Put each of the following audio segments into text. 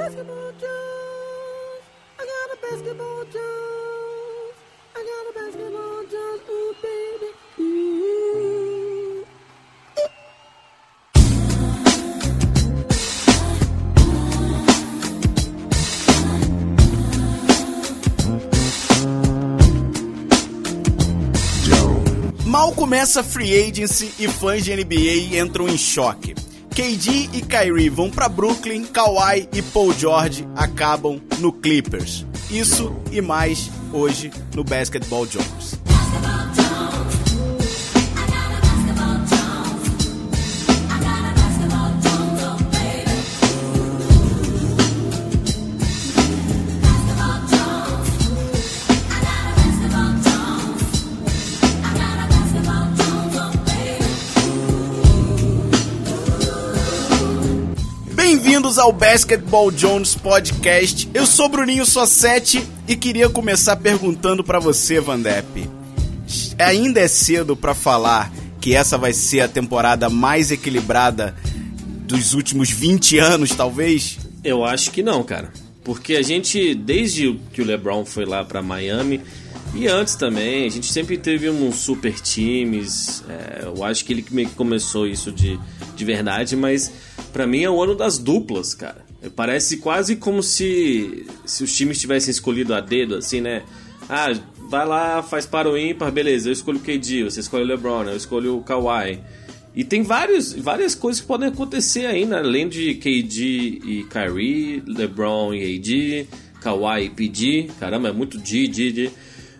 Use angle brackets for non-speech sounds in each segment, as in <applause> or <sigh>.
basketball Jones. I got a basketball. I got a basketball. Ooh, baby. Mal começa free agency e fãs de NBA entram em choque. KD e Kyrie vão pra Brooklyn, Kawhi e Paul George acabam no Clippers. Isso e mais hoje no Basketball Jones. Ao Basketball Jones Podcast. Eu sou Bruninho Sossetti e queria começar perguntando pra você, Vandep. Ainda é cedo pra falar que essa vai ser a temporada mais equilibrada dos últimos 20 anos, talvez? Eu acho que não, cara. Porque a gente, desde que o LeBron foi lá pra Miami, e antes também, a gente sempre teve uns super times. é, eu acho que ele meio que começou isso de, de verdade, mas pra mim é o ano das duplas, cara. Parece quase como se, se os times tivessem escolhido a dedo, assim, né? Ah, vai lá, faz para o ímpar, beleza, eu escolho o KD, você escolhe o LeBron, eu escolho o Kawhi. E tem vários, várias coisas que podem acontecer ainda, além de KD e Kyrie, LeBron e AD, Kawhi e PG. Caramba, é muito D, D, D.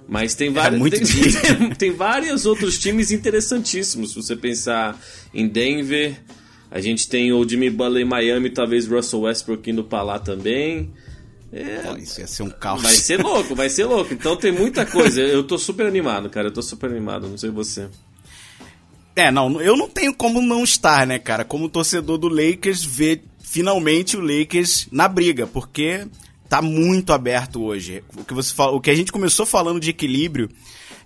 Mas tem vários, muito tem, <laughs> tem, tem vários outros times interessantíssimos. Se você pensar em Denver, a gente tem o Jimmy Butler em Miami, talvez Russell Westbrook indo pra lá também. É, Pô, isso ia ser um caos. Vai ser louco, vai ser louco. Então tem muita coisa. Eu tô super animado, cara. Eu tô super animado, não sei você. É, não, eu não tenho como não estar, né, cara? Como torcedor do Lakers, ver finalmente o Lakers na briga, porque tá muito aberto hoje. O que, você fala, o que a gente começou falando de equilíbrio,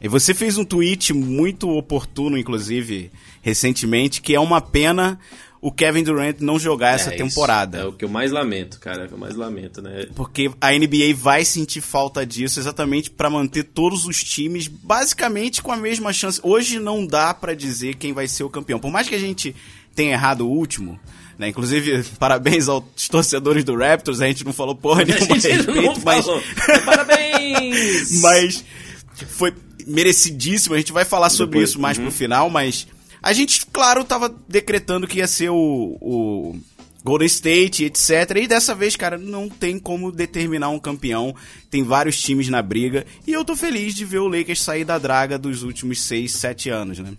e você fez um tweet muito oportuno, inclusive, recentemente, que é uma pena o Kevin Durant não jogar essa É isso. temporada. É o que eu mais lamento, cara. É o que eu mais lamento, né? Porque a NBA vai sentir falta disso exatamente pra manter todos os times basicamente com a mesma chance. Hoje não dá pra dizer quem vai ser o campeão. Por mais que a gente tenha errado o último, né? Inclusive, <laughs> parabéns aos torcedores do Raptors, a gente não falou porra <laughs> nenhuma a gente respeito, não mas, falou. <laughs> Parabéns! mas foi merecidíssimo. A gente vai falar sobre Depois, isso mais uhum. pro final, mas a gente, claro, tava decretando que ia ser o, o Golden State, etc. E dessa vez, cara, não tem como determinar um campeão. Tem vários times na briga. E eu tô feliz de ver o Lakers sair da draga dos últimos 6, 7 anos, né?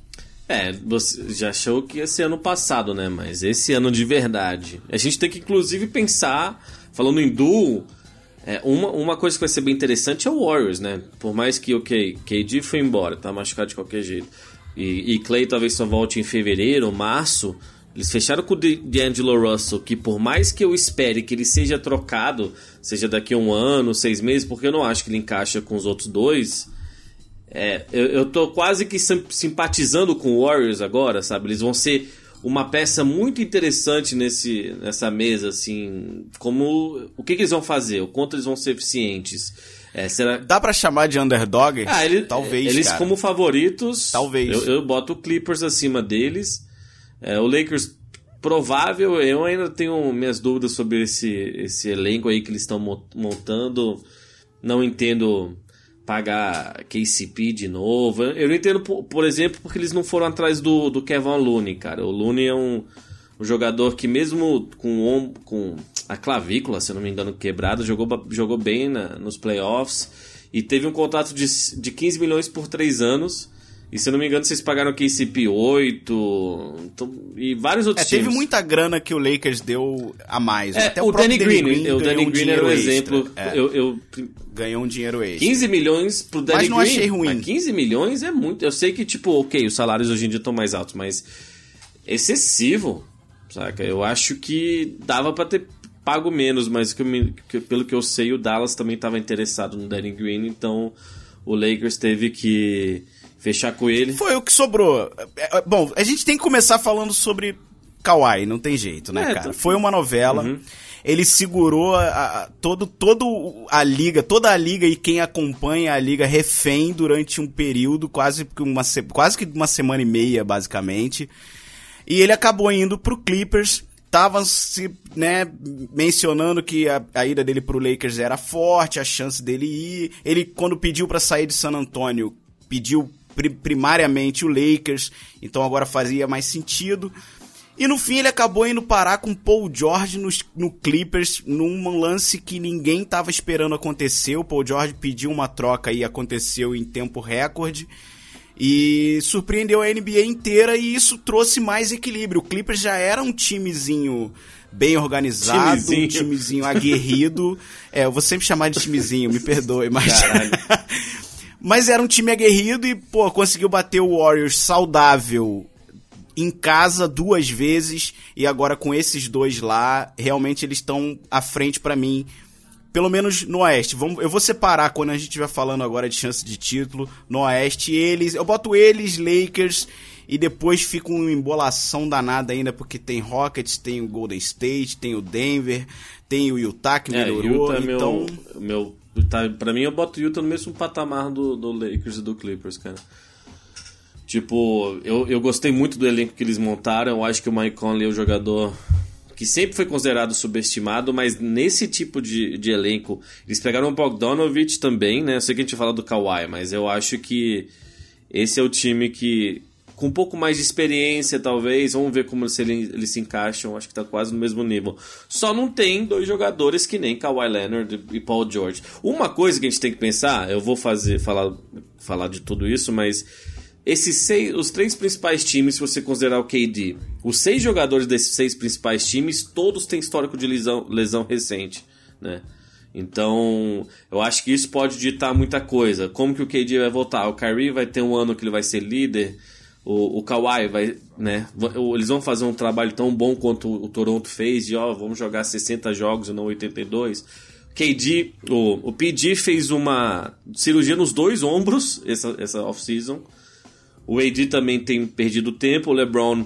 É, você já achou que ia ser ano passado, né? Mas esse ano de verdade. A gente tem que, inclusive, pensar, falando em duo, é, uma, uma coisa que vai ser bem interessante é o Warriors, né? Por mais que, ok, KD foi embora, tá machucado de qualquer jeito. E, e Clay talvez só volte em fevereiro, março. Eles fecharam com o D'Angelo Russell, que por mais que eu espere que ele seja trocado, seja daqui a um ano, seis meses, porque eu não acho que ele encaixa com os outros dois. É, eu, eu tô quase que sim- simpatizando com o Warriors agora, sabe? Eles vão ser uma peça muito interessante nesse, nessa mesa, assim. Como. O que, que eles vão fazer? O quanto eles vão ser eficientes? É, será. Dá pra chamar de underdog? Ah, ele, Talvez, Eles, cara. como favoritos. Talvez. Eu, eu boto o Clippers acima deles. É, o Lakers, provável. Eu ainda tenho minhas dúvidas sobre esse, esse elenco aí que eles estão mo- montando. Não entendo pagar KCP de novo. Eu não entendo, por, exemplo, porque eles não foram atrás do, do Kevin Looney, cara. O Looney é um, um jogador que mesmo com, com a clavícula, se não me engano, quebrada, jogou, jogou bem na- nos playoffs e teve um contrato de, de 15 milhões por 3 anos. E se eu não me engano, vocês pagaram KCP 8 então- e vários É, outros teve times. muita grana que o Lakers deu a mais. É, Até o, próprio Danny Green, o ganhou Danny um Green era o exemplo. É, Eu, eu Ganhou um dinheiro extra. 15 milhões pro Danny Mas não Green. achei ruim. Mas 15 milhões é muito. Eu sei que, tipo, ok, os salários hoje em dia estão mais altos, mas excessivo, saca? Eu acho que dava pra ter pago menos, mas que que- pelo que eu sei, o Dallas também estava interessado no Danny Green, então o Lakers teve que fechar com ele. Foi o que sobrou. É, é, Bom, a gente tem que começar falando sobre Kawhi, não tem jeito, né, É, cara? tô- Foi uma novela. Ele segurou a, a- todo, todo a liga, toda a liga e quem acompanha a liga refém durante um período, quase que uma, se- quase que uma semana e meia, basicamente. E ele acabou indo pro Clippers. Tava se, né, mencionando que a, a ida dele pro Lakers era forte, a chance dele ir. Ele, quando pediu pra sair de San Antonio, pediu pri- primariamente o Lakers, então agora fazia mais sentido. E no fim ele acabou indo parar com Paul George nos- no, Clippers, num lance que ninguém tava esperando acontecer. O Paul George pediu uma troca e aconteceu em tempo recorde. E surpreendeu a NBA inteira e isso trouxe mais equilíbrio. O Clippers já era um timezinho bem organizado, um Timezinho. timezinho aguerrido. é, eu vou sempre chamar de timezinho, me perdoe, mas. <laughs> Mas era um time aguerrido e, pô, conseguiu bater o Warriors saudável em casa duas vezes e agora com esses dois lá, realmente eles estão à frente pra mim. Pelo menos no Oeste. Vamos, eu vou separar quando a gente estiver falando agora de chance de título. No Oeste, eles. Eu boto eles, Lakers, e depois fica uma embolação danada ainda, porque tem Rockets, tem o Golden State, tem o Denver, tem o Utah que É, melhorou. Utah é meu, então. meu. Tá, pra mim, eu boto o Utah no mesmo patamar do, do Lakers e do Clippers, cara. Tipo, eu, eu gostei muito do elenco que eles montaram. Eu acho que o Mike Conley é um jogador que sempre foi considerado subestimado, mas nesse tipo de, de elenco, eles pegaram o Bogdanovich também, né? Eu sei que a gente fala do Kawhi, mas eu acho que esse é o time que, com um pouco mais de experiência, talvez, vamos ver como se ele- eles se encaixam, acho que tá quase no mesmo nível. Só não tem dois jogadores que nem Kawhi Leonard e Paul George. Uma coisa que a gente tem que pensar, eu vou fazer falar, falar de tudo isso, mas esses seis, os três principais times, se você considerar o KD, os seis jogadores desses seis principais times, todos têm histórico de lesão, lesão recente, né? Então, eu acho que isso pode ditar muita coisa. Como que o KD vai voltar? O Kyrie vai ter um ano que ele vai ser líder. O, o Kawhi vai, né? Eles vão fazer um trabalho tão bom quanto o Toronto fez, de ó, vamos jogar 60 jogos e não 82. KD, o, o PG fez uma cirurgia nos dois ombros essa, essa off-season. O AD também tem perdido tempo, o LeBron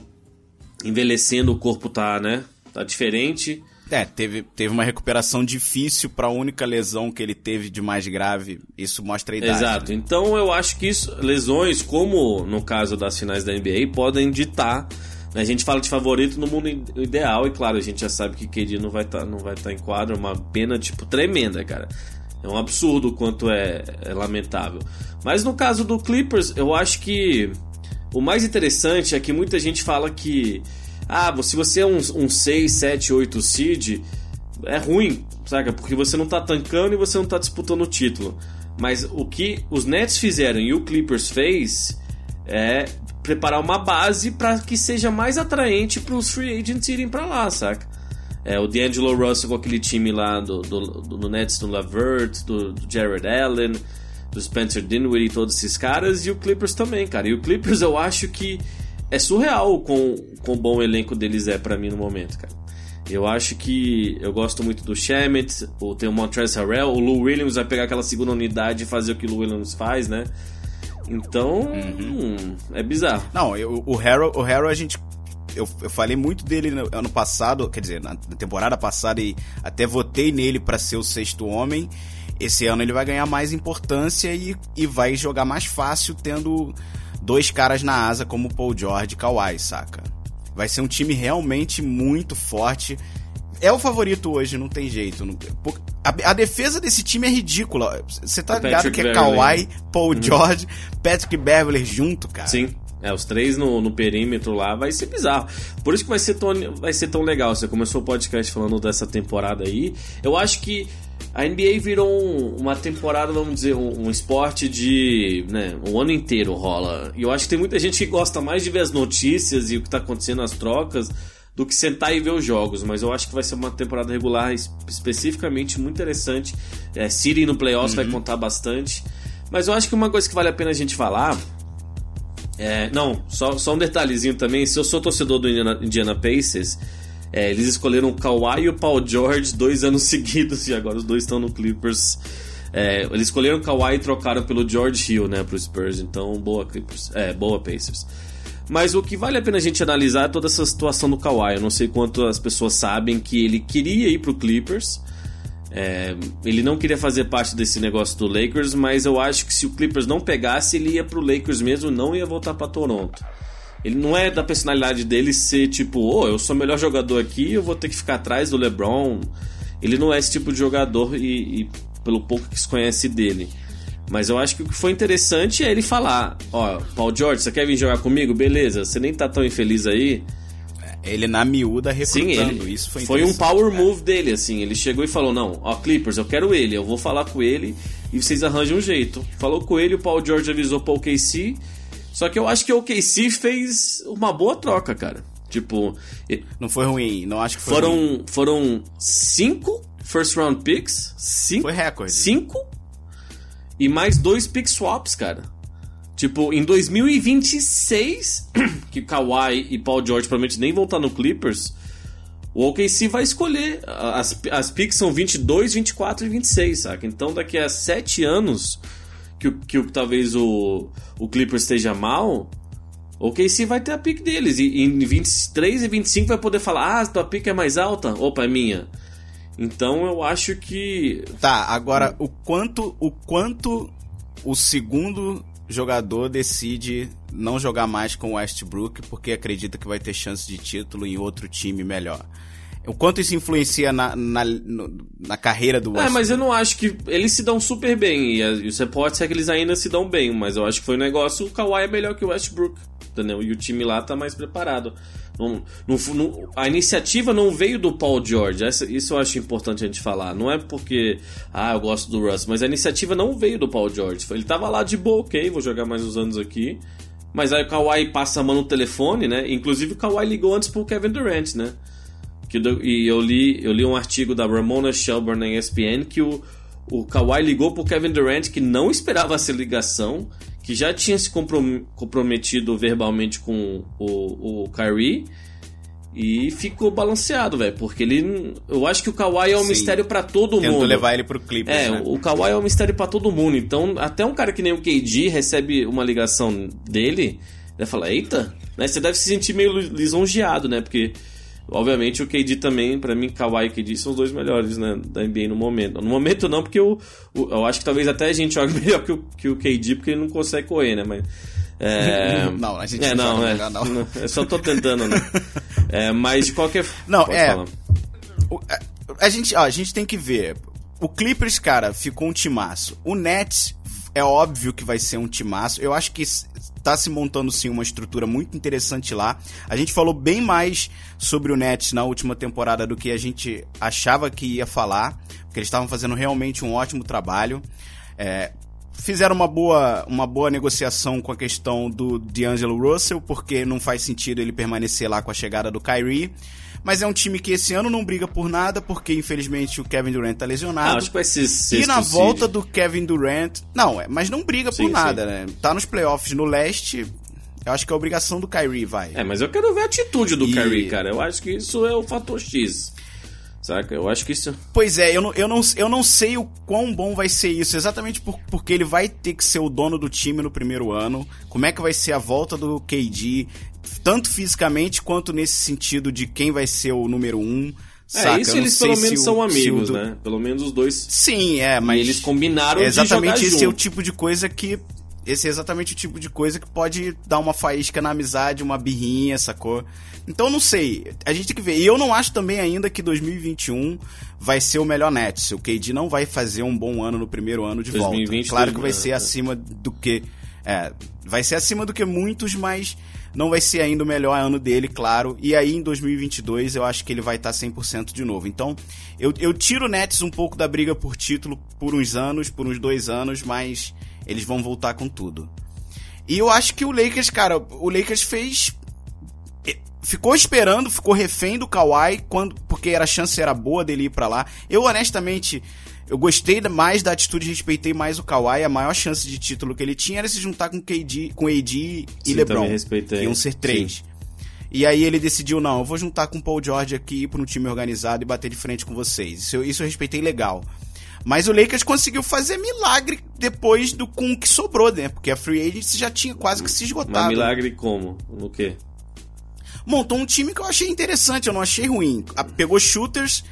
envelhecendo, o corpo tá, né? Tá diferente. É, teve, teve uma recuperação difícil pra única lesão que ele teve de mais grave. Isso mostra a idade. Exato. Então eu acho que isso, lesões, como no caso das finais da NBA, podem ditar. né? A gente fala de favorito no mundo ideal e claro, a gente já sabe que KD não vai estar não vai tá em quadro, é uma pena tipo tremenda, cara. É um absurdo o quanto é, é lamentável. Mas no caso do Clippers, eu acho que o mais interessante é que muita gente fala que ah, se você é um, um 6, 7, 8 seed, é ruim, saca? Porque você não tá tancando e você não tá disputando o título. Mas o que os Nets fizeram e o Clippers fez é preparar uma base para que seja mais atraente para os free agents irem para lá, saca? É, o D'Angelo Russell com aquele time lá do, do, do, do Nets, do Lavert, do, do Jared Allen, do Spencer Dinwiddie e todos esses caras, e o Clippers também, cara. E o Clippers eu acho que é surreal com com bom elenco deles é para mim no momento, cara. Eu acho que eu gosto muito do Shemet, o tem o Montrezl Harrell, o Lou Williams vai pegar aquela segunda unidade e fazer o que o Lou Williams faz, né? Então, hum, é bizarro. Não, eu- o Harrow, o Harrow a gente. Eu, eu falei muito dele no ano passado, quer dizer, na, na temporada passada, e até votei nele pra ser o sexto homem. Esse ano ele vai ganhar mais importância e, e vai jogar mais fácil tendo dois caras na asa como o Paul George e Kawhi, saca? Vai ser um time realmente muito forte. É o favorito hoje, não tem jeito. a, a defesa desse time é ridícula. Você tá ligado que é Beverley. Kawhi, Paul George, Patrick Beverly junto, cara. Sim. É, os três no, no perímetro lá vai ser bizarro. Por isso que vai ser, tão, vai ser tão legal. Você começou o podcast falando dessa temporada aí. Eu acho que a NBA virou um- uma temporada, vamos dizer, um, um esporte de. Né, o ano inteiro rola. E eu acho que tem muita gente que gosta mais de ver as notícias e o que tá acontecendo nas trocas do que sentar e ver os jogos. Mas eu acho que vai ser uma temporada regular es- especificamente muito interessante. É, City no playoffs vai contar bastante. Mas eu acho que uma coisa que vale a pena a gente falar é, não, só, só um detalhezinho também. Se eu sou torcedor do Indiana, Indiana Pacers, é, eles escolheram o Kawhi e o Paul George dois anos <laughs> seguidos e agora os dois estão no Clippers. É, eles escolheram o Kawhi e trocaram pelo George Hill, né, pro Spurs. Então, boa Clippers. É, boa Pacers. Mas o que vale a pena a gente analisar é toda essa situação do Kawhi. Eu não sei quanto as pessoas sabem que ele queria ir pro Clippers. É, ele não queria fazer parte desse negócio do Lakers, mas eu acho que se o Clippers não pegasse, ele ia pro Lakers mesmo, não ia voltar para Toronto. Ele não é da personalidade dele ser tipo, oh, eu sou o melhor jogador aqui, eu vou ter que ficar atrás do LeBron. Ele não é esse tipo de jogador e, e pelo pouco que se conhece dele. Mas eu acho que o que foi interessante é ele falar: Ó, Paul George, você quer vir jogar comigo? Beleza, você nem tá tão infeliz aí. Ele na miúda recrutando, Sim, ele, isso foi Foi um power move dele, assim. Ele chegou e falou: Não, ó, Clippers, eu quero ele, eu vou falar com ele e vocês arranjam um jeito. Falou com ele, o Paul George avisou pra OKC. Só que eu acho que o OKC fez uma boa troca, cara. Tipo, Não foi ruim, não acho que foi foram, ruim. foram cinco first round picks. Cinco, Foi recorde. Cinco e mais dois pick swaps, cara. Tipo, em 2026, <clears throat> que Kawhi e Paul George provavelmente nem vão estar no Clippers, o OKC vai escolher. As, as picks são 22, 24 e 26, saca? Então daqui a 7 anos que, que talvez o, o Clippers esteja mal, o OKC vai ter a pick deles. E, e em 23 e 25 vai poder falar: ah, tua pick é mais alta? Opa, é minha. Então eu acho que. Tá, agora o quanto o quanto o segundo jogador decide não jogar mais com o Westbrook porque acredita que vai ter chance de título em outro time melhor. O quanto isso influencia na, na, na carreira do É, Westbrook? mas eu não acho que. Eles se dão super bem. E, a- e os reportes é que eles ainda se dão bem. Mas eu acho que foi um negócio. O Kawhi é melhor que o Westbrook. Entendeu? E o time lá tá mais preparado. Não- não não- a iniciativa não veio do Paul George. Isso eu acho importante a gente falar. Não é porque. Ah, eu gosto do Russ. Mas a iniciativa não veio do Paul George. Ele tava lá de boa, ok, vou jogar mais uns anos aqui. Mas aí o Kawhi passa a mão no telefone, né? Inclusive o Kawhi ligou antes pro Kevin Durant, né? Que e eu li, eu li um artigo da Ramona Shelburne na ESPN que o, o Kawhi ligou pro Kevin Durant que não esperava essa ligação, que já tinha se comprom- comprometido verbalmente com o, o Kyrie e ficou balanceado, velho, porque ele eu acho que o Kawhi é um Sim. mistério pra todo Tentou mundo. levar ele pro Clippers, É, né? o Kawhi é um mistério pra todo mundo. Então, até um cara que nem o KD recebe uma ligação dele, vai falar, eita, né? Você deve se sentir meio li- lisonjeado, né? Porque, obviamente, o KD também, pra mim, Kawhi e KD são os dois melhores, né? Da NBA no momento. No momento não, porque eu, o- eu acho que talvez até a gente jogue <laughs> melhor que o, que o KD, porque ele não consegue correr, né? Mas... É... <laughs> Não, a gente é, não não, é, melhor, não. Eu só tô tentando, né? <laughs> É, mas de qualquer... Não, Pode é. falar. O- a, a gente, ó, a gente tem que ver. O Clippers, cara, ficou um timaço. O Nets é óbvio que vai ser um timaço. Eu acho que tá se montando sim uma estrutura muito interessante lá. A gente falou bem mais sobre o Nets na última temporada do que a gente achava que ia falar, porque eles estavam fazendo realmente um ótimo trabalho. É, fizeram uma boa, uma boa negociação com a questão do D'Angelo Russell, porque não faz sentido ele permanecer lá com a chegada do Kyrie. Mas é um time que esse ano não briga por nada, porque infelizmente o Kevin Durant tá Ah, lesionado. acho que vai ser e na seed. volta do Kevin Durant. Não, é, mas não briga Sim, por nada, sim. né? Tá nos playoffs no leste. Eu acho que é obrigação do Kyrie, vai. É, mas eu quero ver a atitude do E- Kyrie, cara. Eu acho que isso é o fator X. Saca? Eu acho que isso. Pois é, eu não, eu, não, eu não sei o quão bom vai ser isso, exatamente por- porque ele vai ter que ser o dono do time no primeiro ano. Como é que vai ser a volta do KD, tanto fisicamente quanto nesse sentido de quem vai ser o número um. É, saca? isso eles pelo menos o- são amigos, do- né? Pelo menos os dois. Sim, é, mas. E eles combinaram é exatamente esse é o junto. tipo de coisa que. Esse é exatamente o tipo de coisa que pode dar uma faísca na amizade, uma birrinha, sacou? Então não sei. A gente tem que ver. E eu não acho também ainda que 2021 vai ser o melhor Nets. O KD não vai fazer um bom ano no primeiro ano de 2020, volta. Claro que vai né? ser acima do que. É, vai ser acima do que muitos, mas não vai ser ainda o melhor ano dele, claro. E aí em 2022 eu acho que ele vai estar 100% de novo. Então eu, eu tiro o Nets um pouco da briga por título por uns anos, por uns dois anos, mas eles vão voltar com tudo. E eu acho que o Lakers, cara, o Lakers fez. eh, Ficou esperando, ficou refém do Kawhi, quando, porque era a chance era boa dele ir pra lá. Eu, honestamente, eu gostei mais da atitude, respeitei mais o Kawhi. A maior chance de título que ele tinha era se juntar com KD, com AD e Sim, LeBron. Que iam ser três. E aí ele decidiu, não, eu vou juntar com o Paul George aqui, ir pra um time organizado e bater de frente com vocês. Isso eu, isso eu respeitei legal. Mas o Lakers conseguiu fazer milagre depois do com o que sobrou, né? Porque a free agency já tinha quase que se esgotado. Mas milagre como? No quê? Montou um time que eu achei interessante, eu não achei ruim. Pegou shooters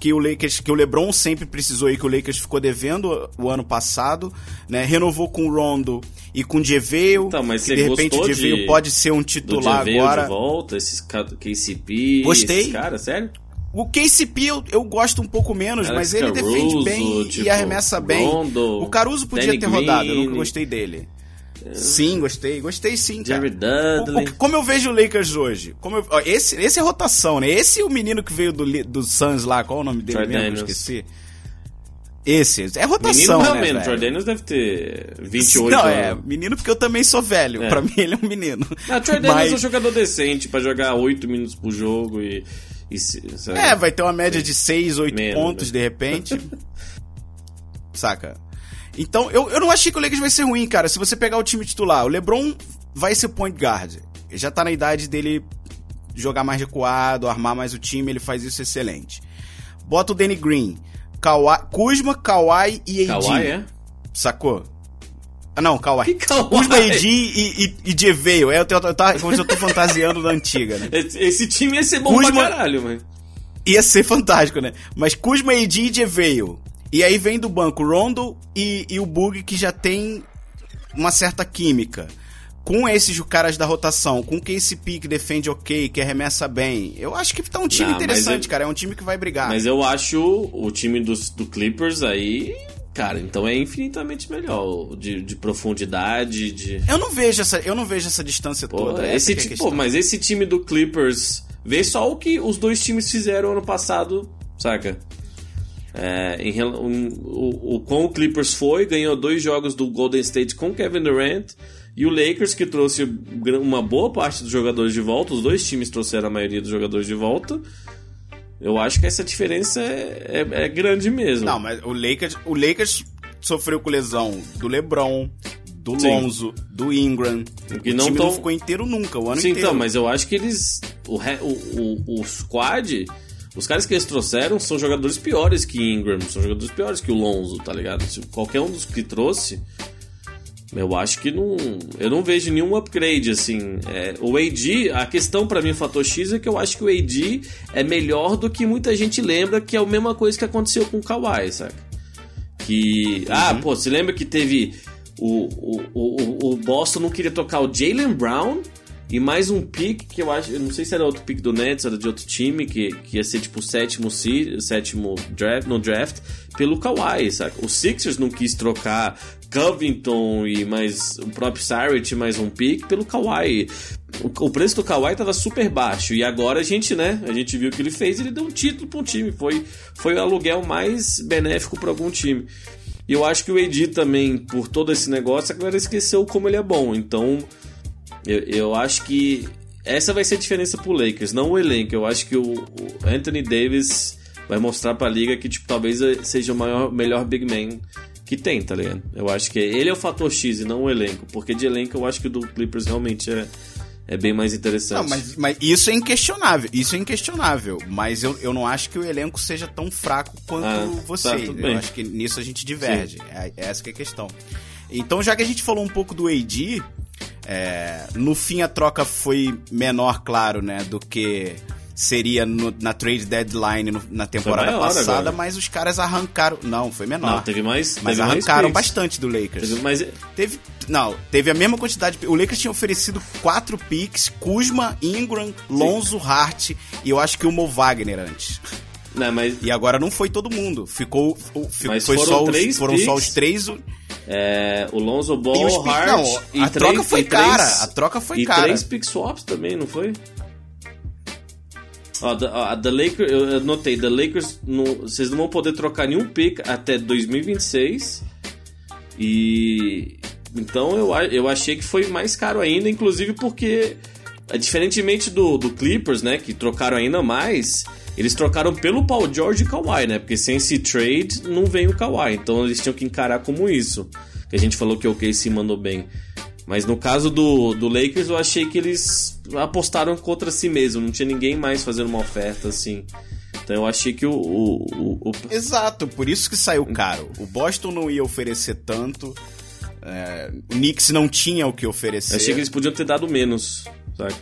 que o Lakers, que o LeBron sempre precisou e que o Lakers ficou devendo o ano passado, né? Renovou com o Rondo e com o JaVale. Então, mas que de repente o de- pode ser um Do titular Javeio agora. de volta, esses KCP, Gostei. esses caras, sério? O KCP eu, eu gosto um pouco menos, Alex mas ele defende Caruso, bem tipo, e arremessa bem. Rondo, o Caruso podia Danny ter rodado, eu Green. nunca gostei dele. Sim, gostei, gostei sim, cara. Jerry Dudley. O- o- como eu vejo o Lakers hoje? Como eu- ó, esse, esse é rotação, né? Esse é o menino que veio do, do Suns lá, qual é o nome dele Troy mesmo? Eu Daniels. esqueci. Esse, é Menino rotação, né, realmente, velho? Troy Daniels deve ter 28 Não, anos. é, menino porque eu também sou velho. É. Pra mim ele é um menino. Não, Troy Daniels Mas- é um jogador decente pra jogar 8 minutos por jogo e. e sabe? É, vai ter uma média de 6, 8 Menos, pontos né? de repente. <laughs> Saca? Então, eu, eu não achei que o Lakers vai ser ruim, cara. Se você pegar o time titular, o LeBron vai ser point guard. Ele já tá na idade dele jogar mais recuado, armar mais o time, ele faz isso excelente. Bota o Danny Green, Kawhi, Kuzma, Kawhi e AD. Kawhi, é? Sacou? Ah, não, Kawhi. Kuzma, AD e, e, e JaVale. É, eu, eu, eu, se eu tô fantasiando da antiga, né? Esse, time ia ser bom Kuzma- pra caralho, mano. ia ser fantástico, né? Mas Kuzma, AD e JaVale. E aí vem do banco Rondo e, e o Bug que já tem uma certa química. Com esses caras da rotação, com o KCP que defende ok, que arremessa bem. Eu acho que tá um time Não, interessante, eu- cara. É um time que vai brigar. Mas eu acho o time dos, do Clippers aí. Cara, então é infinitamente melhor. De, de profundidade, de. Eu não vejo essa, eu não vejo essa distância Pô, toda. esse que é pô, mas esse time do Clippers. Vê só o que os dois times fizeram ano passado, saca? É, em um- o, o, com o Clippers foi, ganhou dois jogos do Golden State com Kevin Durant. E o Lakers, que trouxe uma boa parte dos jogadores de volta, os dois times trouxeram a maioria dos jogadores de volta. Eu acho que essa diferença é, é- é grande mesmo. Não, mas o Lakers, o Lakers sofreu com lesão do LeBron, do Sim. Lonzo, do Ingram. O não time tão- não ficou inteiro nunca, o ano Sim, inteiro. então, mas eu acho que eles. O, o, o, o squad. Os caras que eles trouxeram são jogadores piores que Ingram, são jogadores piores que o Lonzo, tá ligado? Se qualquer um dos que trouxe, eu acho que não. Eu não vejo nenhum upgrade, assim. É, o AD, a questão pra mim, o fator X, é que eu acho que o AD é melhor do que muita gente lembra, que é a mesma coisa que aconteceu com o Kawhi, saca? Que. Ah, pô, você lembra que teve. O, o, o, o Boston não queria tocar o Jalen Brown e mais um pick que eu acho. Eu não sei se era outro pick do Nets, era de outro time, que, que ia ser tipo o sétimo, sétimo draft, no draft, pelo Kawhi, saca? O Sixers não quis trocar Covington e mais o próprio Saric mais um pick pelo Kawhi. O, o preço do Kawhi tava super baixo e agora a gente, né? A gente viu o que ele fez, ele deu um título para um time, foi foi o aluguel mais benéfico para algum time. E eu acho que o AD também, por todo esse negócio, agora esqueceu como ele é bom. Então, eu, eu acho que essa vai ser a diferença pro Lakers, não o elenco. Eu acho que o, o Anthony Davis vai mostrar pra liga que, tipo, talvez seja o maior, melhor big man que tem, tá ligado? Eu acho que ele é o fator X e não o elenco. Porque de elenco eu acho que o do Clippers realmente é, é bem mais interessante. Não, mas, mas isso é inquestionável. Isso é inquestionável. Mas eu, eu não acho que o elenco seja tão fraco quanto Ah, você. tá, tudo bem. eu acho que nisso a gente diverge. É, é essa que é a questão. Então, já que a gente falou um pouco do AD, é, no fim a troca foi menor, claro, né, do que seria no- na trade deadline no- na temporada maior passada, agora. mas os caras arrancaram. Não, foi menor. Não, teve mais. mas teve mais arrancaram picks. bastante do Lakers. Teve mais, Teve. Não, teve a mesma quantidade. O Lakers tinha oferecido quatro picks: Kuzma, Ingram, Lonzo, Hart e eu acho que o Mo Wagner antes. não, mas E agora não foi todo mundo. Ficou. o- fi- Mas foi foram só os, três foram só picks. os três. O- É, o Lonzo Ball, E pick- Hart não, e a três, troca foi e três- cara, a troca foi e cara. três pick swaps também, não foi? Ó, a The Lakers, eu notei, The Lakers, não- vocês não vão poder trocar nenhum pick até 2026. E então eu, eu achei que foi mais caro ainda, inclusive porque diferentemente do, do Clippers, né, que trocaram ainda mais, eles trocaram pelo Paul George e Kawhi, né? Porque sem esse trade não vem o Kawhi, então eles tinham que encarar como isso. Que a gente falou que o OKC mandou bem. Mas no caso do, do Lakers, eu achei que eles apostaram contra si mesmo. Não tinha ninguém mais fazendo uma oferta assim. Então eu achei que o, o, o, o... Exato, por isso que saiu caro. O Boston não ia oferecer tanto. É, o Knicks não tinha o que oferecer. Eu achei que eles podiam ter dado menos, sabe?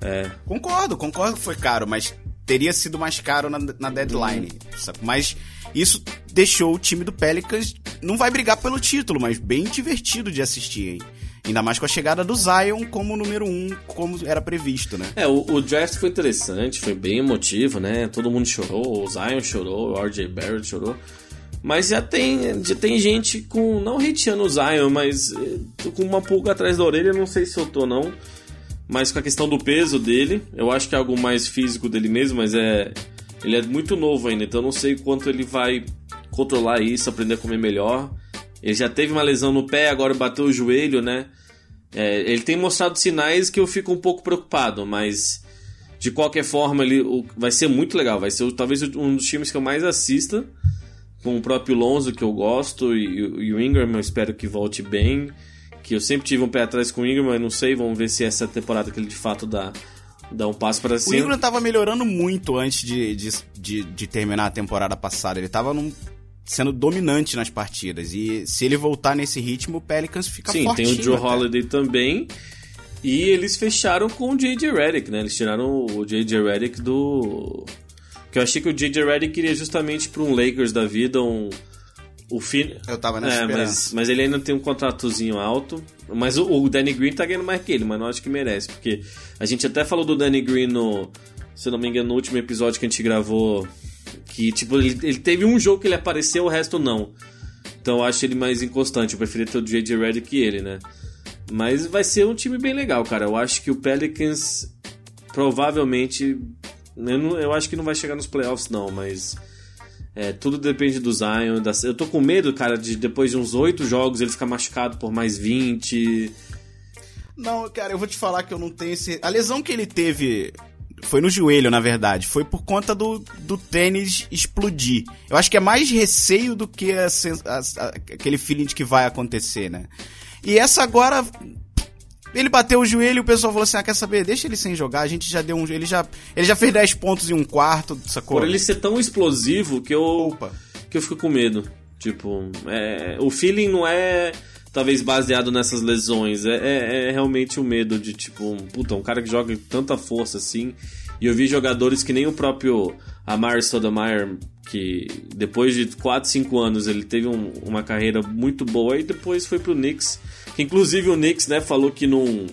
É. Concordo, concordo que foi caro, mas teria sido mais caro na, na deadline. Uhum. Mas isso deixou o time do Pelicans. Não vai brigar pelo título, mas bem divertido de assistir, hein? Ainda mais com a chegada do Zion como número um, como era previsto, né? É, o, o draft foi interessante, foi bem emotivo, né? Todo mundo chorou, o Zion chorou, o RJ Barrett chorou. Mas já tem, já tem gente com. Não hateando o Zion, mas eh, com uma pulga atrás da orelha, não sei se eu tô não. Mas com a questão do peso dele, eu acho que é algo mais físico dele mesmo, mas é. Ele é muito novo ainda, então eu não sei quanto ele vai controlar isso, aprender a comer melhor. Ele já teve uma lesão no pé, agora bateu o joelho, né? É, ele tem mostrado sinais que eu fico um pouco preocupado, mas de qualquer forma ele o, vai ser muito legal. Vai ser talvez um dos times que eu mais assista, com o próprio Lonzo que eu gosto e, e o Ingram eu espero que volte bem. Que eu sempre tive um pé atrás com o Ingram, mas não sei, vamos ver se essa temporada que ele de fato dá, dá um passo para cima. O Ingram tava melhorando muito antes de, de, de, de terminar a temporada passada. Ele tava num sendo dominante nas partidas. E se ele voltar nesse ritmo, o Pelicans fica Sim, tem o Joe até. Holiday também. E eles fecharam com o J.J. Redick, né? Eles tiraram o J.J. Redick do... Que eu achei que o J.J. Redick iria justamente para um Lakers da vida, um... O fim... Eu tava nessa é, mas, mas ele ainda tem um contratozinho alto. Mas o, o Danny Green tá ganhando mais que ele, mas não acho que merece. Porque a gente até falou do Danny Green no... Se eu não me engano, no último episódio que a gente gravou que, tipo, ele, ele teve um jogo que ele apareceu, o resto não. Então eu acho ele mais inconstante. Eu preferia ter o J.J. Redick que ele, né? Mas vai ser um time bem legal, cara. Eu acho que o Pelicans provavelmente. Eu, não, eu acho que não vai chegar nos playoffs, não, mas. É, tudo depende do Zion. Da, eu tô com medo, cara, de depois de uns oito jogos ele ficar machucado por mais 20. Não, cara, eu vou te falar que eu não tenho esse. A lesão que ele teve foi no joelho, na verdade. Foi por conta do, do tênis explodir. Eu acho que é mais receio do que a, a, a, aquele feeling de que vai acontecer, né? E essa agora. Ele bateu o joelho e o pessoal falou assim: ah, quer saber? Deixa ele sem jogar. A gente já deu um. Ele já, ele já fez 10 pontos em um quarto, sacou? Por ele ser tão explosivo que eu. Opa. Que eu fico com medo. Tipo, é, o feeling não é talvez baseado nessas lesões. É, é, é realmente o medo de, tipo, um, puta, um cara que joga com tanta força assim. E eu vi jogadores que nem o próprio Amar Stoudemire, que depois de 4, 5 anos ele teve um, uma carreira muito boa e depois foi pro Knicks. Inclusive o Knicks, né, falou que não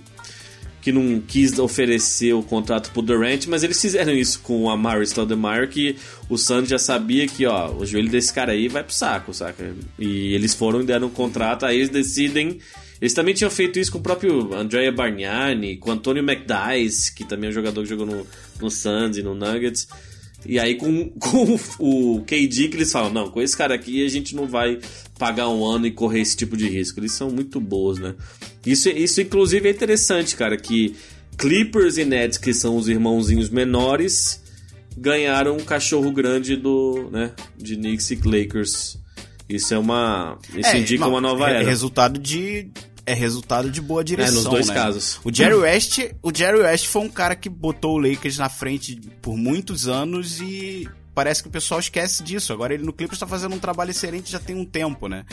que não quis oferecer o contrato pro Durant, mas eles fizeram isso com o Amari Stoudemire, que o Suns já sabia que, ó, o joelho desse cara aí vai pro saco, saca? E eles foram e deram um contrato, aí eles decidem... Eles também tinham feito isso com o próprio Andrea Bargnani, com o Antonio McDyess, que também é um jogador que jogou no, no Suns e no Nuggets. E aí com, <laughs> com o KD que eles falam, não, com esse cara aqui a gente não vai pagar um ano e correr esse tipo de risco. Eles são muito boas, né? Isso, isso inclusive é interessante, cara, que Clippers e Nets, que são os irmãozinhos menores, ganharam um cachorro grande do, né, de Knicks e Lakers. Isso é uma, isso é, indica uma nova é era. resultado de é resultado de boa direção. É, nos dois né? casos. O Jerry West, o Jerry West foi um cara que botou o Lakers na frente por muitos anos e parece que o pessoal esquece disso. Agora ele no Clippers está fazendo um trabalho excelente já tem um tempo, né?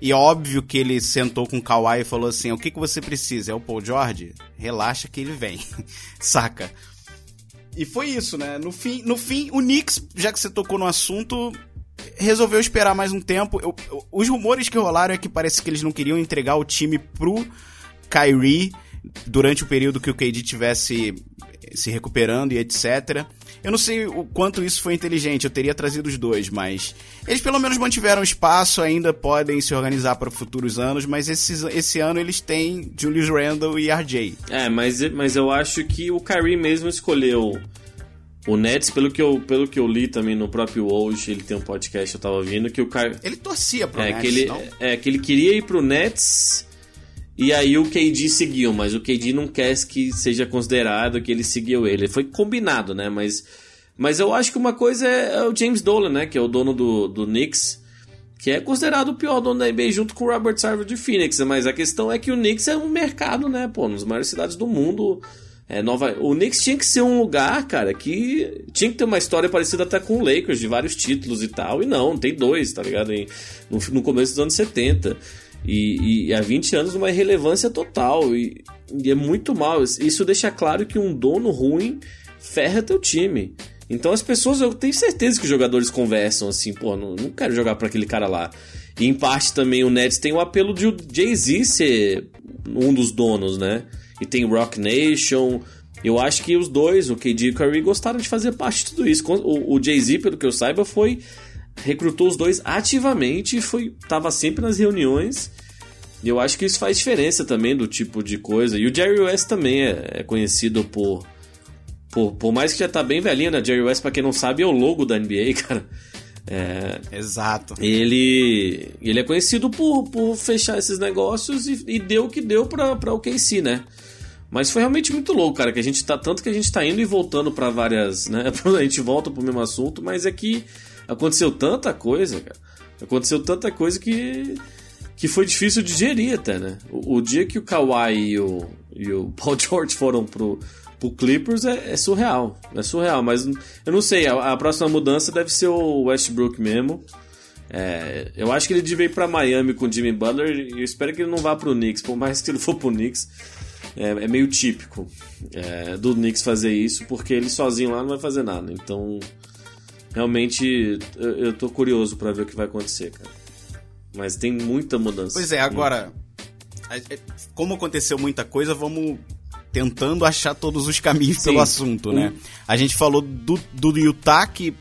E óbvio que ele sentou com o Kawhi e falou assim: o que, que você precisa? É o Paul George? Relaxa que ele vem. <laughs> Saca? E foi isso, né? No fim, no fim, o Knicks, já que você tocou no assunto, resolveu esperar mais um tempo. Eu, eu, os rumores que rolaram é que parece que eles não queriam entregar o time pro Kyrie durante o período que o KD tivesse se recuperando e etc. Eu não sei o quanto isso foi inteligente, eu teria trazido os dois, mas eles pelo menos mantiveram espaço, ainda podem se organizar para futuros anos, mas esse, esse ano eles têm Julius Randle e RJ. É, mas, mas eu acho que o Kyrie mesmo escolheu o Nets, pelo que eu, pelo que eu li também no próprio hoje, ele tem um podcast eu tava ouvindo que o Kyrie... Ele torcia pro é, Nets, que ele, não? É, que ele queria ir pro Nets e aí o KD seguiu, mas o KD não quer que seja considerado que ele seguiu ele. Foi combinado, né? Mas, mas eu acho que uma coisa é, é o James Dolan, né? Que é o dono do, do Knicks, que é considerado o pior dono da NBA junto com o Robert Sarver de Phoenix. Mas a questão é que o Knicks é um mercado, né? Pô, nas maiores cidades do mundo É, Nova... O Knicks tinha que ser um lugar, cara, que tinha que ter uma história parecida até com o Lakers, de vários títulos e tal. E não, tem dois, tá ligado? no, no começo dos anos 70. E, e há 20 anos uma irrelevância total. E, e é muito mal. Isso deixa claro que um dono ruim ferra teu time. Então as pessoas, eu tenho certeza que os jogadores conversam assim, pô, não, não quero jogar para aquele cara lá. E em parte também o Nets tem o apelo de o Jay-Z ser um dos donos, né? E tem Rock Nation. Eu acho que os dois, o KD e o Curry, gostaram de fazer parte de tudo isso. O, o Jay-Z, pelo que eu saiba, foi recrutou os dois ativamente e foi tava sempre nas reuniões. E eu acho que isso faz diferença também do tipo de coisa. E o Jerry West também é, é conhecido por, por por mais que já tá bem velhinho, né? Jerry West, para quem não sabe, é o logo da NBA, <laughs> cara. É, Exato. Ele, ele é conhecido por, por fechar esses negócios e, e deu o que deu pra, pra o KC, né? Mas foi realmente muito louco, cara, que a gente tá tanto que a gente tá indo e voltando para várias, né? <laughs> A gente volta pro mesmo assunto, mas é que aconteceu tanta coisa, cara. Aconteceu tanta coisa que que foi difícil de digerir até, né? O, o dia que o Kawhi e o, e o <laughs> Paul George foram pro, pro Clippers é, é, surreal. É surreal, mas eu não sei, a, a, próxima mudança deve ser o Westbrook mesmo. É, eu acho que ele devia ir pra Miami com o Jimmy Butler e eu espero que ele não vá pro Knicks, por mais que ele for pro Knicks. É, é meio típico é, do Knicks fazer isso, porque ele sozinho lá não vai fazer nada. Então, realmente, eu, eu tô curioso para ver o que vai acontecer, cara. Mas tem muita mudança. Pois é, agora, como aconteceu muita coisa, vamos tentando achar todos os caminhos Sim. pelo assunto, né? A gente falou do, do Utah, que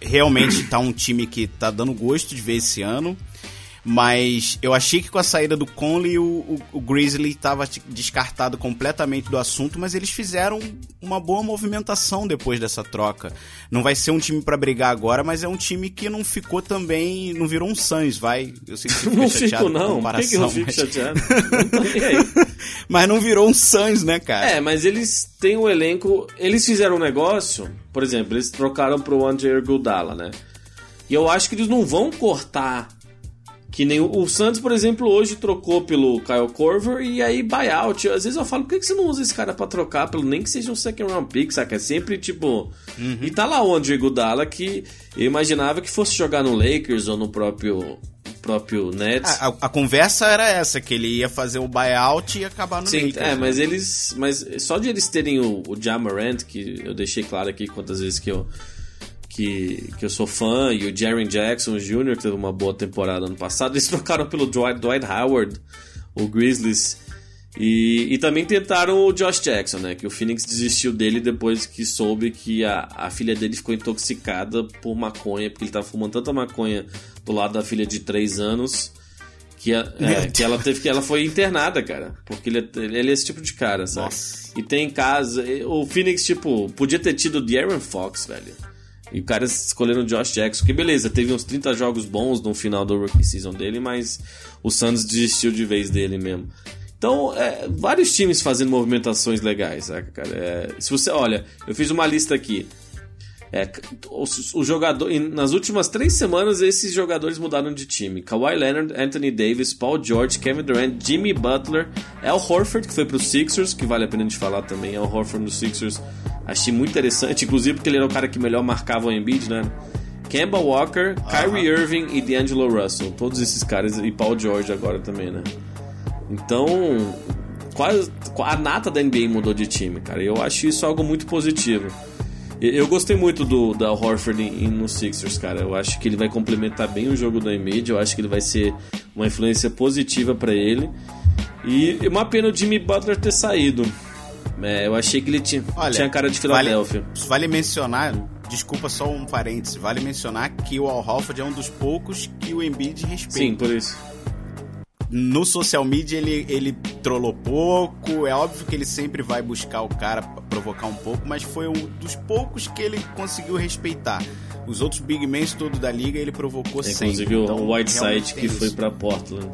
realmente tá um time que tá dando gosto de ver esse ano. Mas eu achei que com a saída do Conley o, o, o Grizzly estava descartado completamente do assunto, mas eles fizeram uma boa movimentação depois dessa troca. Não vai ser um time para brigar agora, mas é um time que não ficou também, não virou um Suns, vai. Eu sei que você <laughs> não fico não, por que, que eu fico mas... chateado? <laughs> não mas não virou um Suns, né, cara? É, mas eles têm um elenco, eles fizeram um negócio, por exemplo, eles trocaram pro André Gudala, né? E eu acho que eles não vão cortar que nem o, Santos, por exemplo, hoje trocou pelo Kyle Corver e aí buyout. Às vezes eu falo, por que, que você não usa esse cara pra trocar pelo nem que seja um second round pick, saca? É sempre tipo. Uhum. E tá lá o André Gudala que eu imaginava que fosse jogar no Lakers ou no próprio próprio Nets. A, a, a, conversa era essa, que ele ia fazer o buyout e acabar no Sim, Lakers. É, né? mas eles. Mas só de eles terem o, o Jamarant, que eu deixei claro aqui quantas vezes que eu que, que eu sou fã, e o Jaren Jackson Jr., que teve uma boa temporada ano passado, eles <laughs> trocaram pelo Dwight, Dwight Howard, o Grizzlies. E, e também tentaram o Josh Jackson, né? Que o Phoenix desistiu dele depois que soube que a, a filha dele ficou intoxicada por maconha, porque ele tava fumando tanta maconha do lado da filha de 3 anos que, a, é, que ela teve que ela foi internada, cara. Porque ele, é, ele é esse tipo de cara, sabe? Nossa. E tem casa. O Phoenix, tipo, podia ter tido o De'Aaron Fox, velho. E o cara escolheram o Josh Jackson, que beleza, teve uns 30 jogos bons no final do rookie season dele, mas o Santos desistiu de vez dele mesmo. Então, é, vários times fazendo movimentações legais, saca, cara? É, se você, olha, eu fiz uma lista aqui. É, o, o, jogador, nas últimas três semanas, esses jogadores mudaram de time: Kawhi Leonard, Anthony Davis, Paul George, Kevin Durant, Jimmy Butler, Al Horford, que foi para os Sixers, que vale a pena de falar também. Al Horford nos Sixers, achei muito interessante, inclusive porque ele era o cara que melhor marcava o Embiid, né? Kemba Walker, Kyrie Irving e D'Angelo Russell, todos esses caras, e Paul George agora também, né? Então, quase a nata da NBA mudou de time, cara. Eu acho isso algo muito positivo. Eu gostei muito do da Horford em, no Sixers, cara. Eu acho que ele vai complementar bem o jogo do Embiid. Eu acho que ele vai ser uma influência positiva para ele. E uma pena o Jimmy Butler ter saído. É, eu achei que ele tinha, Olha, tinha cara de Filadélfia. Vale, vale mencionar, desculpa só um parêntese, vale mencionar que o Al Horford é um dos poucos que o Embiid respeita. Sim, por isso no social media ele, ele trollou pouco. É óbvio que ele sempre vai buscar o cara provocar um pouco, mas foi um dos poucos que ele conseguiu respeitar. Os outros big men todos da liga ele provocou é, sempre. Inclusive então, o Whiteside que foi para Portland.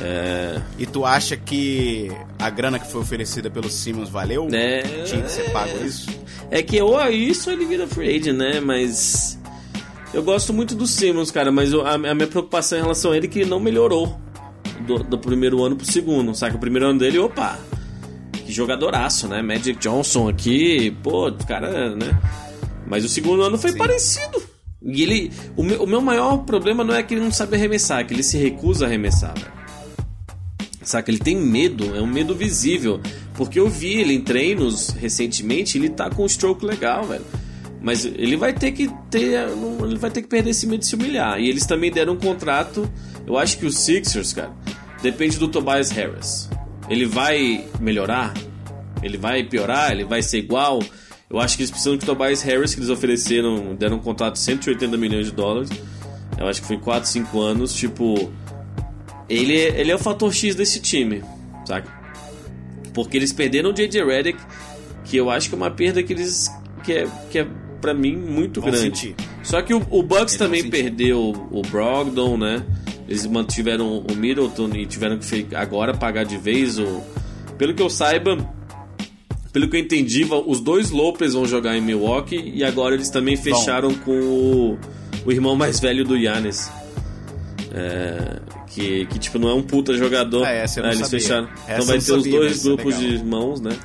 É... E tu acha que a grana que foi oferecida pelo Simmons valeu? É... Tinha que ser pago isso? É que ou é isso ou ele vira free agent, né? Mas eu gosto muito do Simmons, cara, mas a, a minha preocupação em relação a ele é que ele não melhorou do, do primeiro ano pro segundo. Saca? O primeiro ano dele, opa! que jogadoraço, né? Magic Johnson aqui, pô, cara, né? Mas o segundo ano foi Sim. parecido. E ele. O meu, o meu maior problema não é que ele não sabe arremessar, é que ele se recusa a arremessar, velho. Saca? Ele tem medo, é um medo visível. Porque eu vi ele em treinos recentemente, ele tá com um stroke legal, velho. Mas ele vai ter que ter. Ele vai ter que perder esse medo de se humilhar. E eles também deram um contrato. Eu acho que os Sixers, cara, depende do Tobias Harris. Ele vai melhorar? Ele vai piorar? Ele vai ser igual? Eu acho que eles precisam de Tobias Harris, que eles ofereceram, deram um contrato de 180 milhões de dólares. Eu acho que foi 4, 5 anos. Tipo, ele, ele é o fator X desse time, saca? Porque eles perderam o J.J. Redick, que eu acho que é uma perda que eles. que é, que é pra mim muito Vão grande. Sentir. Só que o, o Bucks eles também perdeu o Brogdon, né? Eles mantiveram o Middleton e tiveram que agora pagar de vez o. Pelo que eu saiba, pelo que eu entendi, os dois Lopes vão jogar em Milwaukee e agora eles também fecharam Bom. com o, o, irmão mais velho do Yannis. É, que, que, tipo, não é um puta jogador. É, essa eu não é, eles sabia. fecharam. Essa então vai ter os dois grupos de irmãos, né?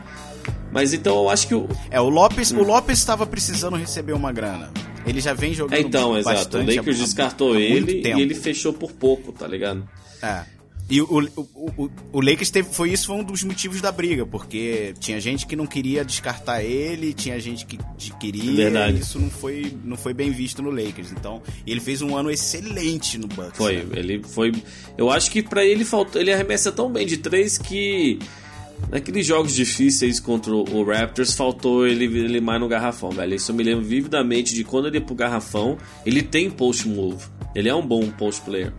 Mas então eu acho que o. É, o Lopes, hum. o Lopes estava precisando receber uma grana. Ele já vem jogando é, então, bastante. Exato. O Lakers descartou ele e ele fechou por pouco, tá ligado? É. E o, o, o, o Lakers teve, foi isso foi um dos motivos da briga, porque tinha gente que não queria descartar ele, tinha gente que queria, Verdade. e isso não foi, não foi bem visto no Lakers. Então, ele fez um ano excelente no Bucks. Foi, né? ele foi, eu acho que para ele faltou, ele arremessa tão bem de três que naqueles jogos difíceis contra o Raptors faltou ele, ele mais no garrafão, velho. Isso eu me lembro vividamente de quando ele ia pro garrafão, ele tem post move. Ele é um bom post player.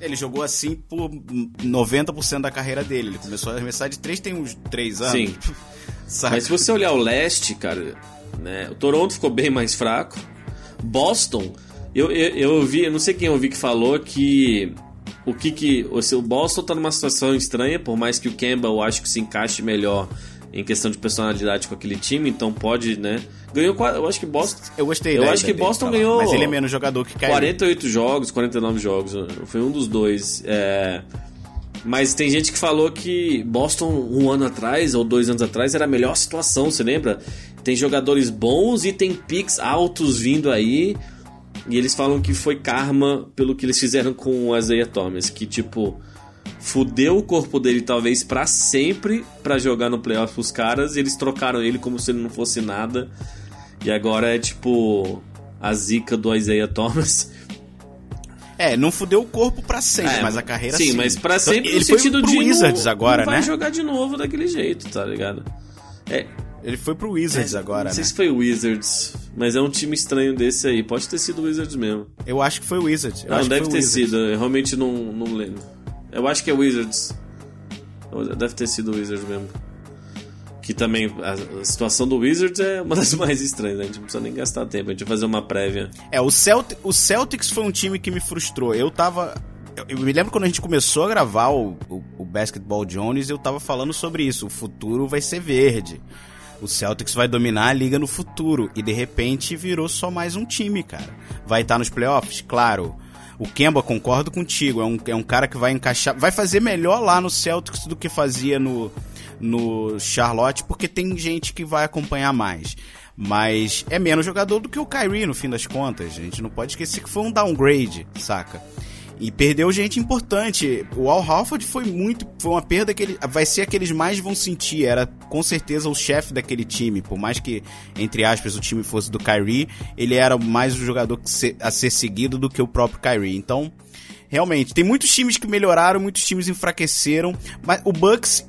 Ele jogou assim por 90% da carreira dele. Ele começou a arremessar de 3 tem uns 3 anos. Sim. <laughs> Mas se você olhar o leste, cara, né, o Toronto ficou bem mais fraco. Boston, eu, eu, eu ouvi, eu não sei quem eu ouvi que falou que o que que o Boston tá numa situação estranha, por mais que o Campbell acho que se encaixe melhor em questão de personalidade com aquele time, então pode, né? Ganhou, eu acho que Boston. Eu gostei. Eu acho que Boston ganhou. Mas ele é menos jogador que Kyrie. 48 jogos, 49 jogos, foi um dos dois. É... Mas tem gente que falou que Boston um ano atrás ou dois anos atrás era a melhor situação, você lembra? Tem jogadores bons e tem picks altos vindo aí. E eles falam que foi karma pelo que eles fizeram com o Isaiah Thomas, que tipo fudeu o corpo dele talvez para sempre para jogar no playoff os caras e eles trocaram ele como se ele não fosse nada. E agora é tipo a zica do Isaiah Thomas. É, não fudeu o corpo para sempre, é, mas a carreira sim. Sim, mas para então, sempre ele no sentido foi pro de Wizards não, agora, não vai né? jogar de novo daquele jeito, tá ligado? É, ele foi pro Wizards é, agora, Não sei né? se foi o Wizards, mas é um time estranho desse aí. Pode ter sido o Wizards mesmo. Eu acho que foi o Wizards. Eu não, deve ter sido. Eu realmente não, não lembro. Eu acho que é Wizards. Deve ter sido o Wizards mesmo. Que também a, situação do Wizards é uma das <laughs> mais estranhas, né? A gente não precisa nem gastar tempo, a gente vai fazer uma prévia. É, o, Celt o Celtics foi um time que me frustrou. Eu tava. Eu, eu me lembro quando a gente começou a gravar o, o, o Basketball Jones, eu tava falando sobre isso. O futuro vai ser verde. O Celtics vai dominar a liga no futuro. E de repente virou só mais um time, cara. Vai estar nos playoffs? Claro. O Kemba, concordo contigo, é um, é um cara que vai encaixar, vai fazer melhor lá no Celtics do que fazia no, no Charlotte, porque tem gente que vai acompanhar mais. Mas é menos jogador do que o Kyrie, no fim das contas. Gente não pode esquecer que foi um downgrade, saca? E perdeu gente importante. O Al Halford foi muito. Foi uma perda que ele, vai ser a que eles mais vão sentir. Era com certeza o chefe daquele time. Por mais que, entre aspas, o time fosse do Kyrie, ele era mais o jogador a ser seguido do que o próprio Kyrie. Então, realmente, tem muitos times que melhoraram, muitos times enfraqueceram. Mas o Bucks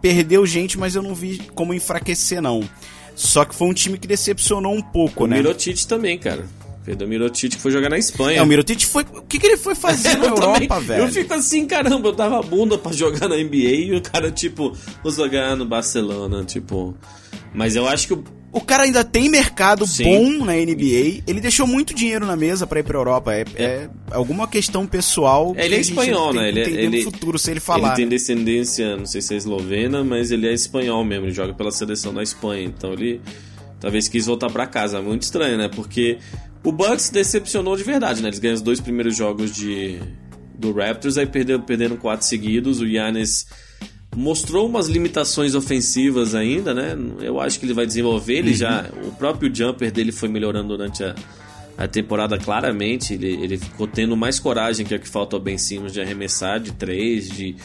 perdeu gente, mas eu não vi como enfraquecer, não. Só que foi um time que decepcionou um pouco, o né? O Mirotic também, cara. Perdeu o Mirotic foi jogar na Espanha. É, o Mirotic foi. O que, que ele foi fazer <laughs> na Europa, também, velho? Eu fico assim, caramba, eu dava bunda pra jogar na NBA e o cara, tipo, vou jogar no Barcelona, tipo. Mas eu acho que o. O cara ainda tem mercado Sim. bom na NBA. Ele deixou muito dinheiro na mesa para ir pra Europa. É, é. é, alguma questão pessoal. É, ele é espanhol, né? Ele, é- ele futuro se ele falar. Ele tem descendência, não sei se é eslovena, mas ele é espanhol mesmo. Ele joga pela seleção da Espanha. Então ele talvez quis voltar para casa. Muito estranho, né? Porque o Bucks decepcionou de verdade, né? Eles ganham os dois primeiros jogos de do Raptors, aí perderam, perderam quatro seguidos. O Yannis mostrou umas limitações ofensivas ainda, né? Eu acho que ele vai desenvolver. Ele já. O próprio jumper dele foi melhorando durante a, a temporada, claramente. Ele, ele ficou tendo mais coragem que é o que falta ao Ben Simmons de arremessar de três, de.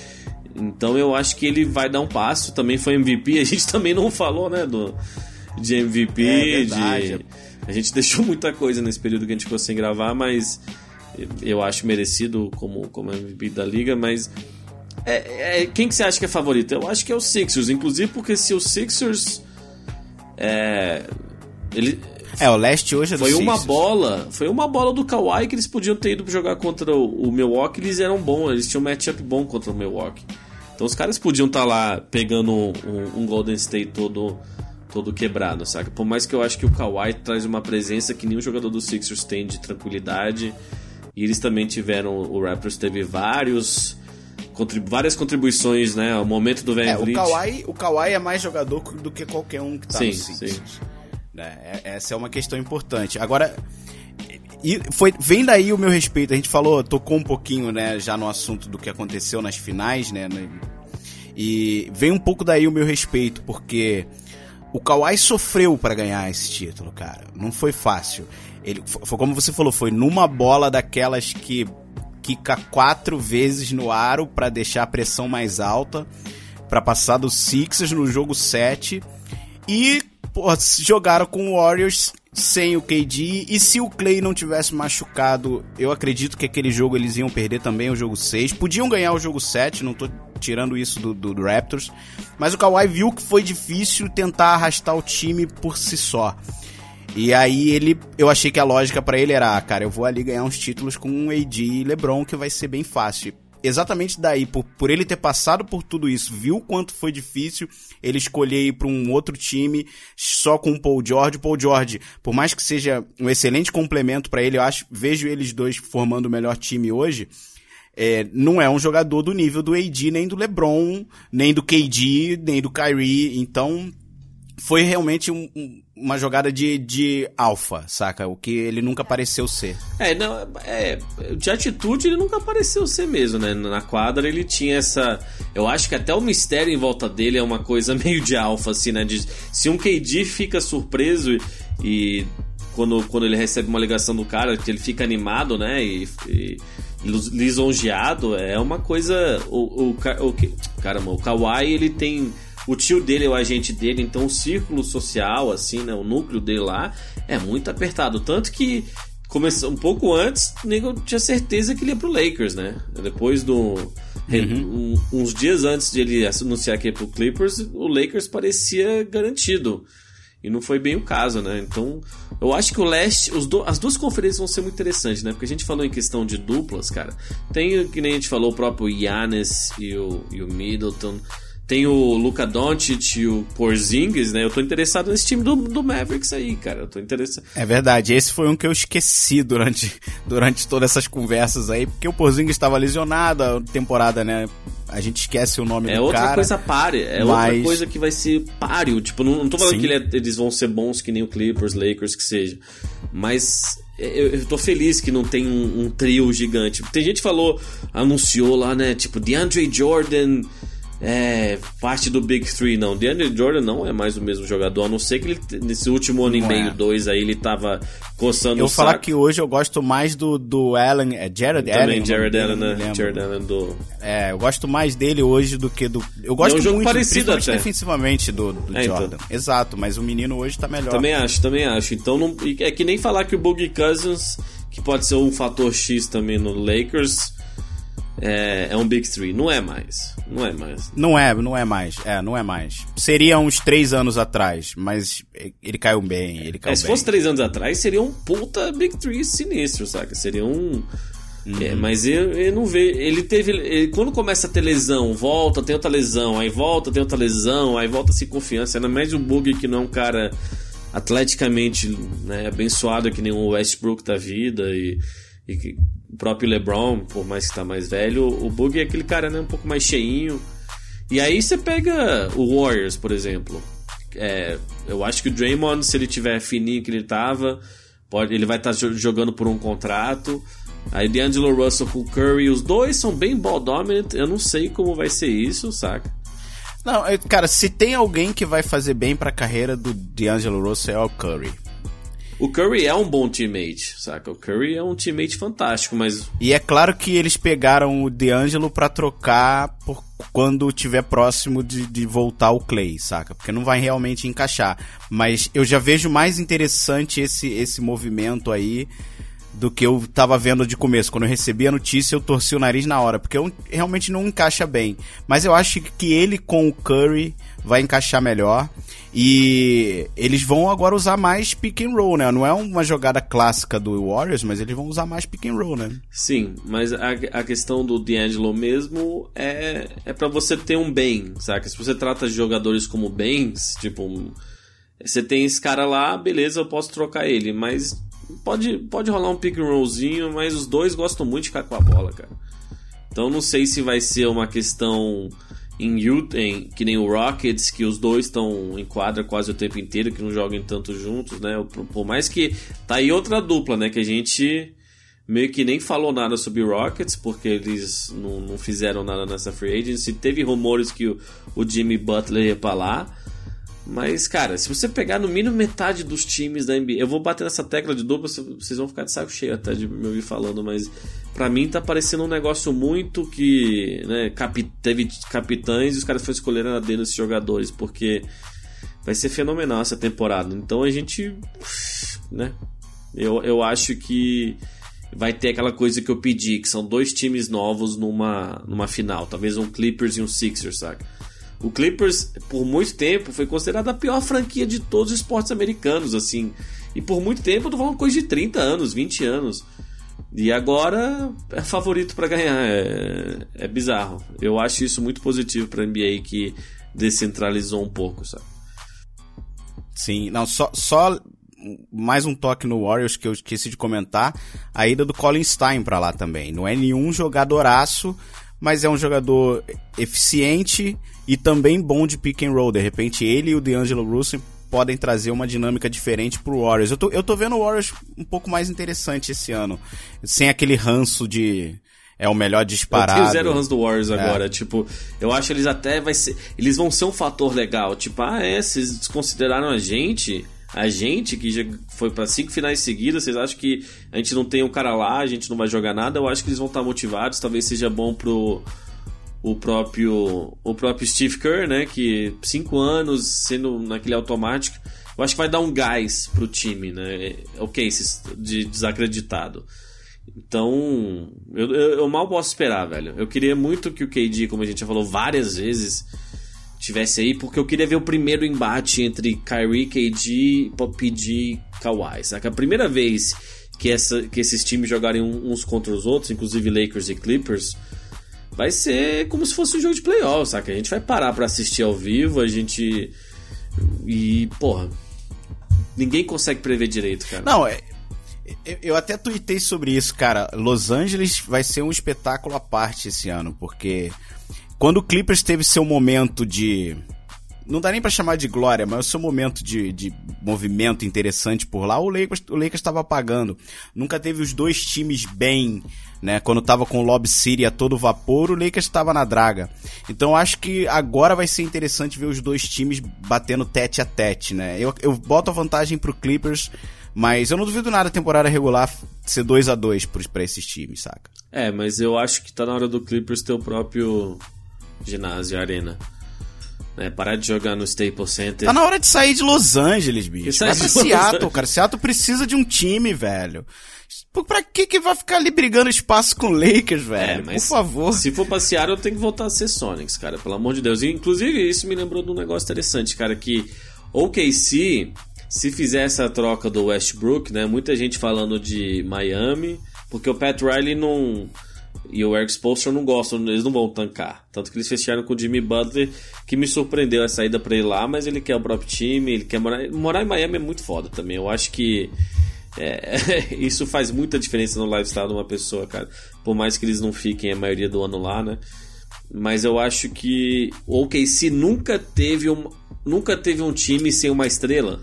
Então eu acho que ele vai dar um passo. Também foi MVP. <laughs> A gente também não falou, né? Do, de MVP, É de. A gente <laughs> deixou muita coisa nesse período que a gente ficou sem gravar, mas eu acho merecido como, como MVP da liga, mas é, é- quem que você acha que é favorito? Eu acho que é o Sixers, inclusive porque se o Sixers é, ele É, o leste hoje é foi uma Sixers. bola, foi uma bola do Kawhi que eles podiam ter ido jogar contra o, o Milwaukee, eles eram bons, eles tinham um matchup bom contra o Milwaukee. Então os caras podiam estar lá pegando um, um Golden State todo todo quebrado, saca? Por mais que eu acho que o Kawhi traz uma presença que nenhum jogador do Sixers tem de tranquilidade. E eles também tiveram, o Raptors teve vários contribu- várias contribuições, né? O momento do Van É, o. Kawhi, o Kawhi é mais jogador do que qualquer um que tá Sim, no Sixers. Né, é- essa é uma questão importante. Agora, e foi, vem daí o meu respeito. A gente falou, tocou um pouquinho, né, já no assunto do que aconteceu nas finais, né? e vem um pouco daí o meu respeito, porque o Kawhi sofreu pra ganhar esse título, cara. Não foi fácil. Ele, fo- foi como você falou, foi numa bola daquelas que quica quatro vezes no aro pra deixar a pressão mais alta, pra passar do Sixers no jogo 7 e pô, jogaram com o Warriors sem o KD e se o Clay não tivesse machucado, eu acredito que aquele jogo eles iam perder também o jogo 6. Podiam ganhar o jogo 7, não tô tirando isso do, do- do Raptors, mas o Kawhi viu que foi difícil tentar arrastar o time por si só. E aí ele, eu achei que a lógica pra ele era, ah, cara, eu vou ali ganhar uns títulos com um AD e LeBron que vai ser bem fácil. Exatamente daí, por, por ele ter passado por tudo isso, viu quanto foi difícil ele escolher ir pra um outro time só com o Paul George. O Paul George, por mais que seja um excelente complemento pra ele, eu acho, vejo eles dois formando o melhor time hoje. É, não é um jogador do nível do AD, nem do LeBron, nem do KD, nem do Kyrie. Então, foi realmente um- um- uma jogada de, de alfa, saca? O que ele nunca pareceu ser. É, não, é, de atitude ele nunca pareceu ser mesmo, né? Na quadra ele tinha essa. Eu acho que até o mistério em volta dele é uma coisa <laughs> meio de alfa, assim, né? De, se um KD fica surpreso e, quando, quando ele recebe uma ligação do cara, que ele fica animado, né? E, e lisonjeado, é uma coisa. O, o, o, caramba, o Kawhi ele tem. O tio dele é o agente dele, então o círculo social, assim, né? O núcleo dele lá é muito apertado. Tanto que começou um pouco antes, o nego tinha certeza que ele ia pro Lakers, né? Depois do. um- uns dias antes de ele anunciar que ia pro Clippers, o Lakers parecia garantido. E não foi bem o caso, né? Então, eu acho que o leste, do- as duas conferências vão ser muito interessantes, né? Porque a gente falou em questão de duplas, cara. Tem, que nem a gente falou, o próprio Yannis e o, e o Middleton. Tem o Luka Doncic e o Porzingis, né? Eu tô interessado nesse time do, do Mavericks aí, cara. Eu tô interessado. É verdade, esse foi um que eu esqueci durante, <laughs> durante todas essas conversas aí, porque o Porzingis estava lesionado, a temporada, né? A gente esquece o nome É do outra cara. coisa páreo, é outra mas- coisa que vai ser páreo. Tipo, não, não tô falando Sim. que ele é- eles vão ser bons que nem o Clippers, Lakers, que seja. Mas eu, eu tô feliz que não tem um, um trio gigante. Tem gente que falou, anunciou lá, né? Tipo, DeAndre Jordan é parte do Big Three. Não, DeAndre Jordan não é mais o mesmo jogador, a não ser que ele, nesse último ano e Não meio, é. dois aí, ele tava coçando Eu o vou falar que hoje eu gosto mais do, do Allen, é Jared Allen? Também Jared Allen, né? Jared Allen do... É, eu gosto mais dele hoje do que do. Eu gosto É um jogo muito, parecido até. defensivamente do, do É, então. Jordan. Exato, mas o menino hoje tá melhor. Também acho, também acho. Então não, e é que nem falar que o Boogie Cousins, que pode ser um fator X também no Lakers, é, é um Big Three. Não é mais. Não é mais. Não é, não é mais. É, não é mais. Seria uns três anos atrás, mas ele caiu bem, ele caiu É, se bem. fosse três anos atrás, seria um puta Big Three sinistro, saca? Seria um. Uhum. É, mas eu, eu não vejo. Ele teve. ele- quando começa a ter lesão, volta, tem outra lesão, aí volta, tem outra lesão, aí volta sem confiança. Ainda mais o Boogie, que não é um cara atleticamente né, abençoado que nem o Westbrook da vida e, e que o próprio LeBron, por mais que tá mais velho, o Boogie é aquele cara né, um pouco mais cheinho. E aí você pega o Warriors, por exemplo. É, eu acho que o Draymond, se ele tiver fininho que ele tava, pode, ele vai estar jogando por um contrato. Aí D'Angelo Russell com o Curry, os dois são bem ball dominant. Eu não sei como vai ser isso, saca? Não, cara, se tem alguém que vai fazer bem pra carreira do D'Angelo Russell é o Curry. O Curry é um bom teammate, saca? O Curry é um teammate fantástico, mas. E é claro que eles pegaram o D'Angelo pra trocar por quando tiver próximo de, de voltar o Clay, saca? Porque não vai realmente encaixar. Mas eu já vejo mais interessante esse, esse movimento aí do que eu tava vendo de começo. Quando eu recebi a notícia, eu torci o nariz na hora, porque eu, realmente não encaixa bem. Mas eu acho que ele com o Curry vai encaixar melhor. E eles vão agora usar mais pick and roll, né? Não é uma jogada clássica do Warriors, mas eles vão usar mais pick and roll, né? Sim, mas a, a questão do D'Angelo mesmo é, é para você ter um bem, saca? Se você trata de jogadores como bens, tipo, você tem esse cara lá, beleza, eu posso trocar ele, mas pode, pode rolar um pick and rollzinho, mas os dois gostam muito de ficar com a bola, cara. Então não sei se vai ser uma questão em Utah, que nem o Rockets, que os dois estão em quadra quase o tempo inteiro, que não jogam tanto juntos, né? Por mais que tá aí outra dupla, né? Que a gente meio que nem falou nada sobre Rockets, porque eles não, não fizeram nada nessa free agency. Teve rumores que o, o Jimmy Butler ia pra lá. Mas, cara, se você pegar no mínimo metade dos times da NBA, eu vou bater nessa tecla de dupla, vocês vão ficar de saco cheio até de me ouvir falando, mas para mim tá parecendo um negócio muito que, né, capi, teve capitães e os caras foram escolher a dedo desses jogadores, porque vai ser fenomenal essa temporada. Então a gente, né, eu, eu acho que vai ter aquela coisa que eu pedi, que são dois times novos numa, numa final, talvez um Clippers e um Sixers, saca? O Clippers, por muito tempo, foi considerada a pior franquia de todos os esportes americanos, assim. E por muito tempo, eu tô falando coisa de 30 anos, 20 anos. E agora é favorito para ganhar. É, é bizarro. Eu acho isso muito positivo pra NBA que descentralizou um pouco, sabe? Sim, não, só, só mais um toque no Warriors que eu esqueci de comentar. A ida do Colin Stein pra lá também. Não é nenhum jogadoraço, mas é um jogador eficiente e também bom de pick and roll. De repente, ele e o D'Angelo Russell podem trazer uma dinâmica diferente pro Warriors. Eu tô, eu tô vendo o Warriors um pouco mais interessante esse ano. Sem aquele ranço de. É o melhor disparado. Eu tenho zero ranço do Warriors é. agora. Tipo, eu acho que eles até vai ser. Eles vão ser um fator legal. Tipo, ah, é, vocês desconsideraram a gente a gente que já foi para cinco finais seguidas, vocês acham que a gente não tem um cara lá, a gente não vai jogar nada? Eu acho que eles vão estar motivados, talvez seja bom pro o próprio o próprio Steve Kerr, né, que cinco anos sendo naquele automático, eu acho que vai dar um gás pro time, né? Ok, de desacreditado. Então, eu, eu, eu, mal posso esperar, velho. Eu queria muito que o KD, como a gente já falou várias vezes, tivesse aí, porque eu queria ver o primeiro embate entre Kyrie, KD, PG e Kawhi. Saca? A primeira vez que, essa, que esses times jogarem uns contra os outros, inclusive Lakers e Clippers, vai ser como se fosse um jogo de playoff, saca? A gente vai parar para assistir ao vivo, a gente. E, porra. Ninguém consegue prever direito, cara. Não, é. Eu até tuitei sobre isso, cara. Los Angeles vai ser um espetáculo à parte esse ano, porque quando o Clippers teve seu momento de não dá nem para chamar de glória, mas o seu momento de, de movimento interessante por lá, o Lakers o estava apagando. Nunca teve os dois times bem, né? Quando tava com o Lob City a todo vapor, o Lakers estava na draga. Então acho que agora vai ser interessante ver os dois times batendo tete a tete, né? Eu, eu boto a vantagem pro Clippers, mas eu não duvido nada a temporada regular ser 2 a 2 para esses times, saca? É, mas eu acho que tá na hora do Clippers ter o próprio ginásio, arena. Né? Parar de jogar no Staples Center. Tá na hora de sair de Los Angeles, bicho. Vai pra Seattle, cara. Seattle precisa de um time, velho. Pra que que vai ficar ali brigando espaço com Lakers, velho? É, Por favor. Se for pra Seattle, eu tenho que voltar a ser Sonics, cara. Pelo amor de Deus. E, inclusive, isso me lembrou de um negócio interessante, cara, que OKC, se fizer essa troca do Westbrook, né? Muita gente falando de Miami, porque o Pat Riley não e o Eric Spoelstra não gostam, eles não vão tancar. Tanto que eles fecharam com o Jimmy Butler, que me surpreendeu a saída para ele lá, mas ele quer o próprio time, ele quer morar. Morar em Miami é muito foda também. Eu acho que é, <laughs> isso faz muita diferença no lifestyle de uma pessoa, cara. Por mais que eles não fiquem a maioria do ano lá, né? Mas eu acho que o OKC nunca teve um, nunca teve um time sem uma estrela.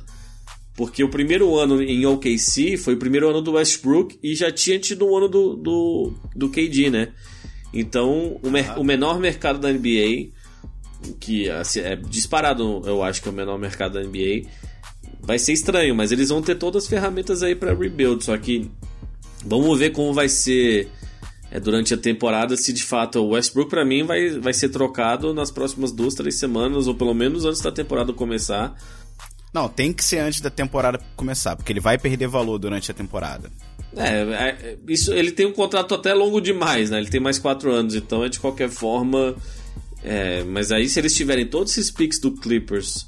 Porque o primeiro ano em OKC foi o primeiro ano do Westbrook e já tinha tido o ano do, do, do KD, né? Então, o, mer o menor mercado da NBA, que assim, é disparado, eu acho que é o menor mercado da NBA. Vai ser estranho, mas eles vão ter todas as ferramentas aí para rebuild. Só que vamos ver como vai ser é, durante a temporada. Se de fato o Westbrook, para mim, vai, vai ser trocado nas próximas duas, três semanas, ou pelo menos antes da temporada começar. Não, tem que ser antes da temporada começar, porque ele vai perder valor durante a temporada. É, é, isso, ele tem um contrato até longo demais, né? Ele tem mais quatro anos, então é de qualquer forma. É, mas aí, se eles tiverem todos esses picks do Clippers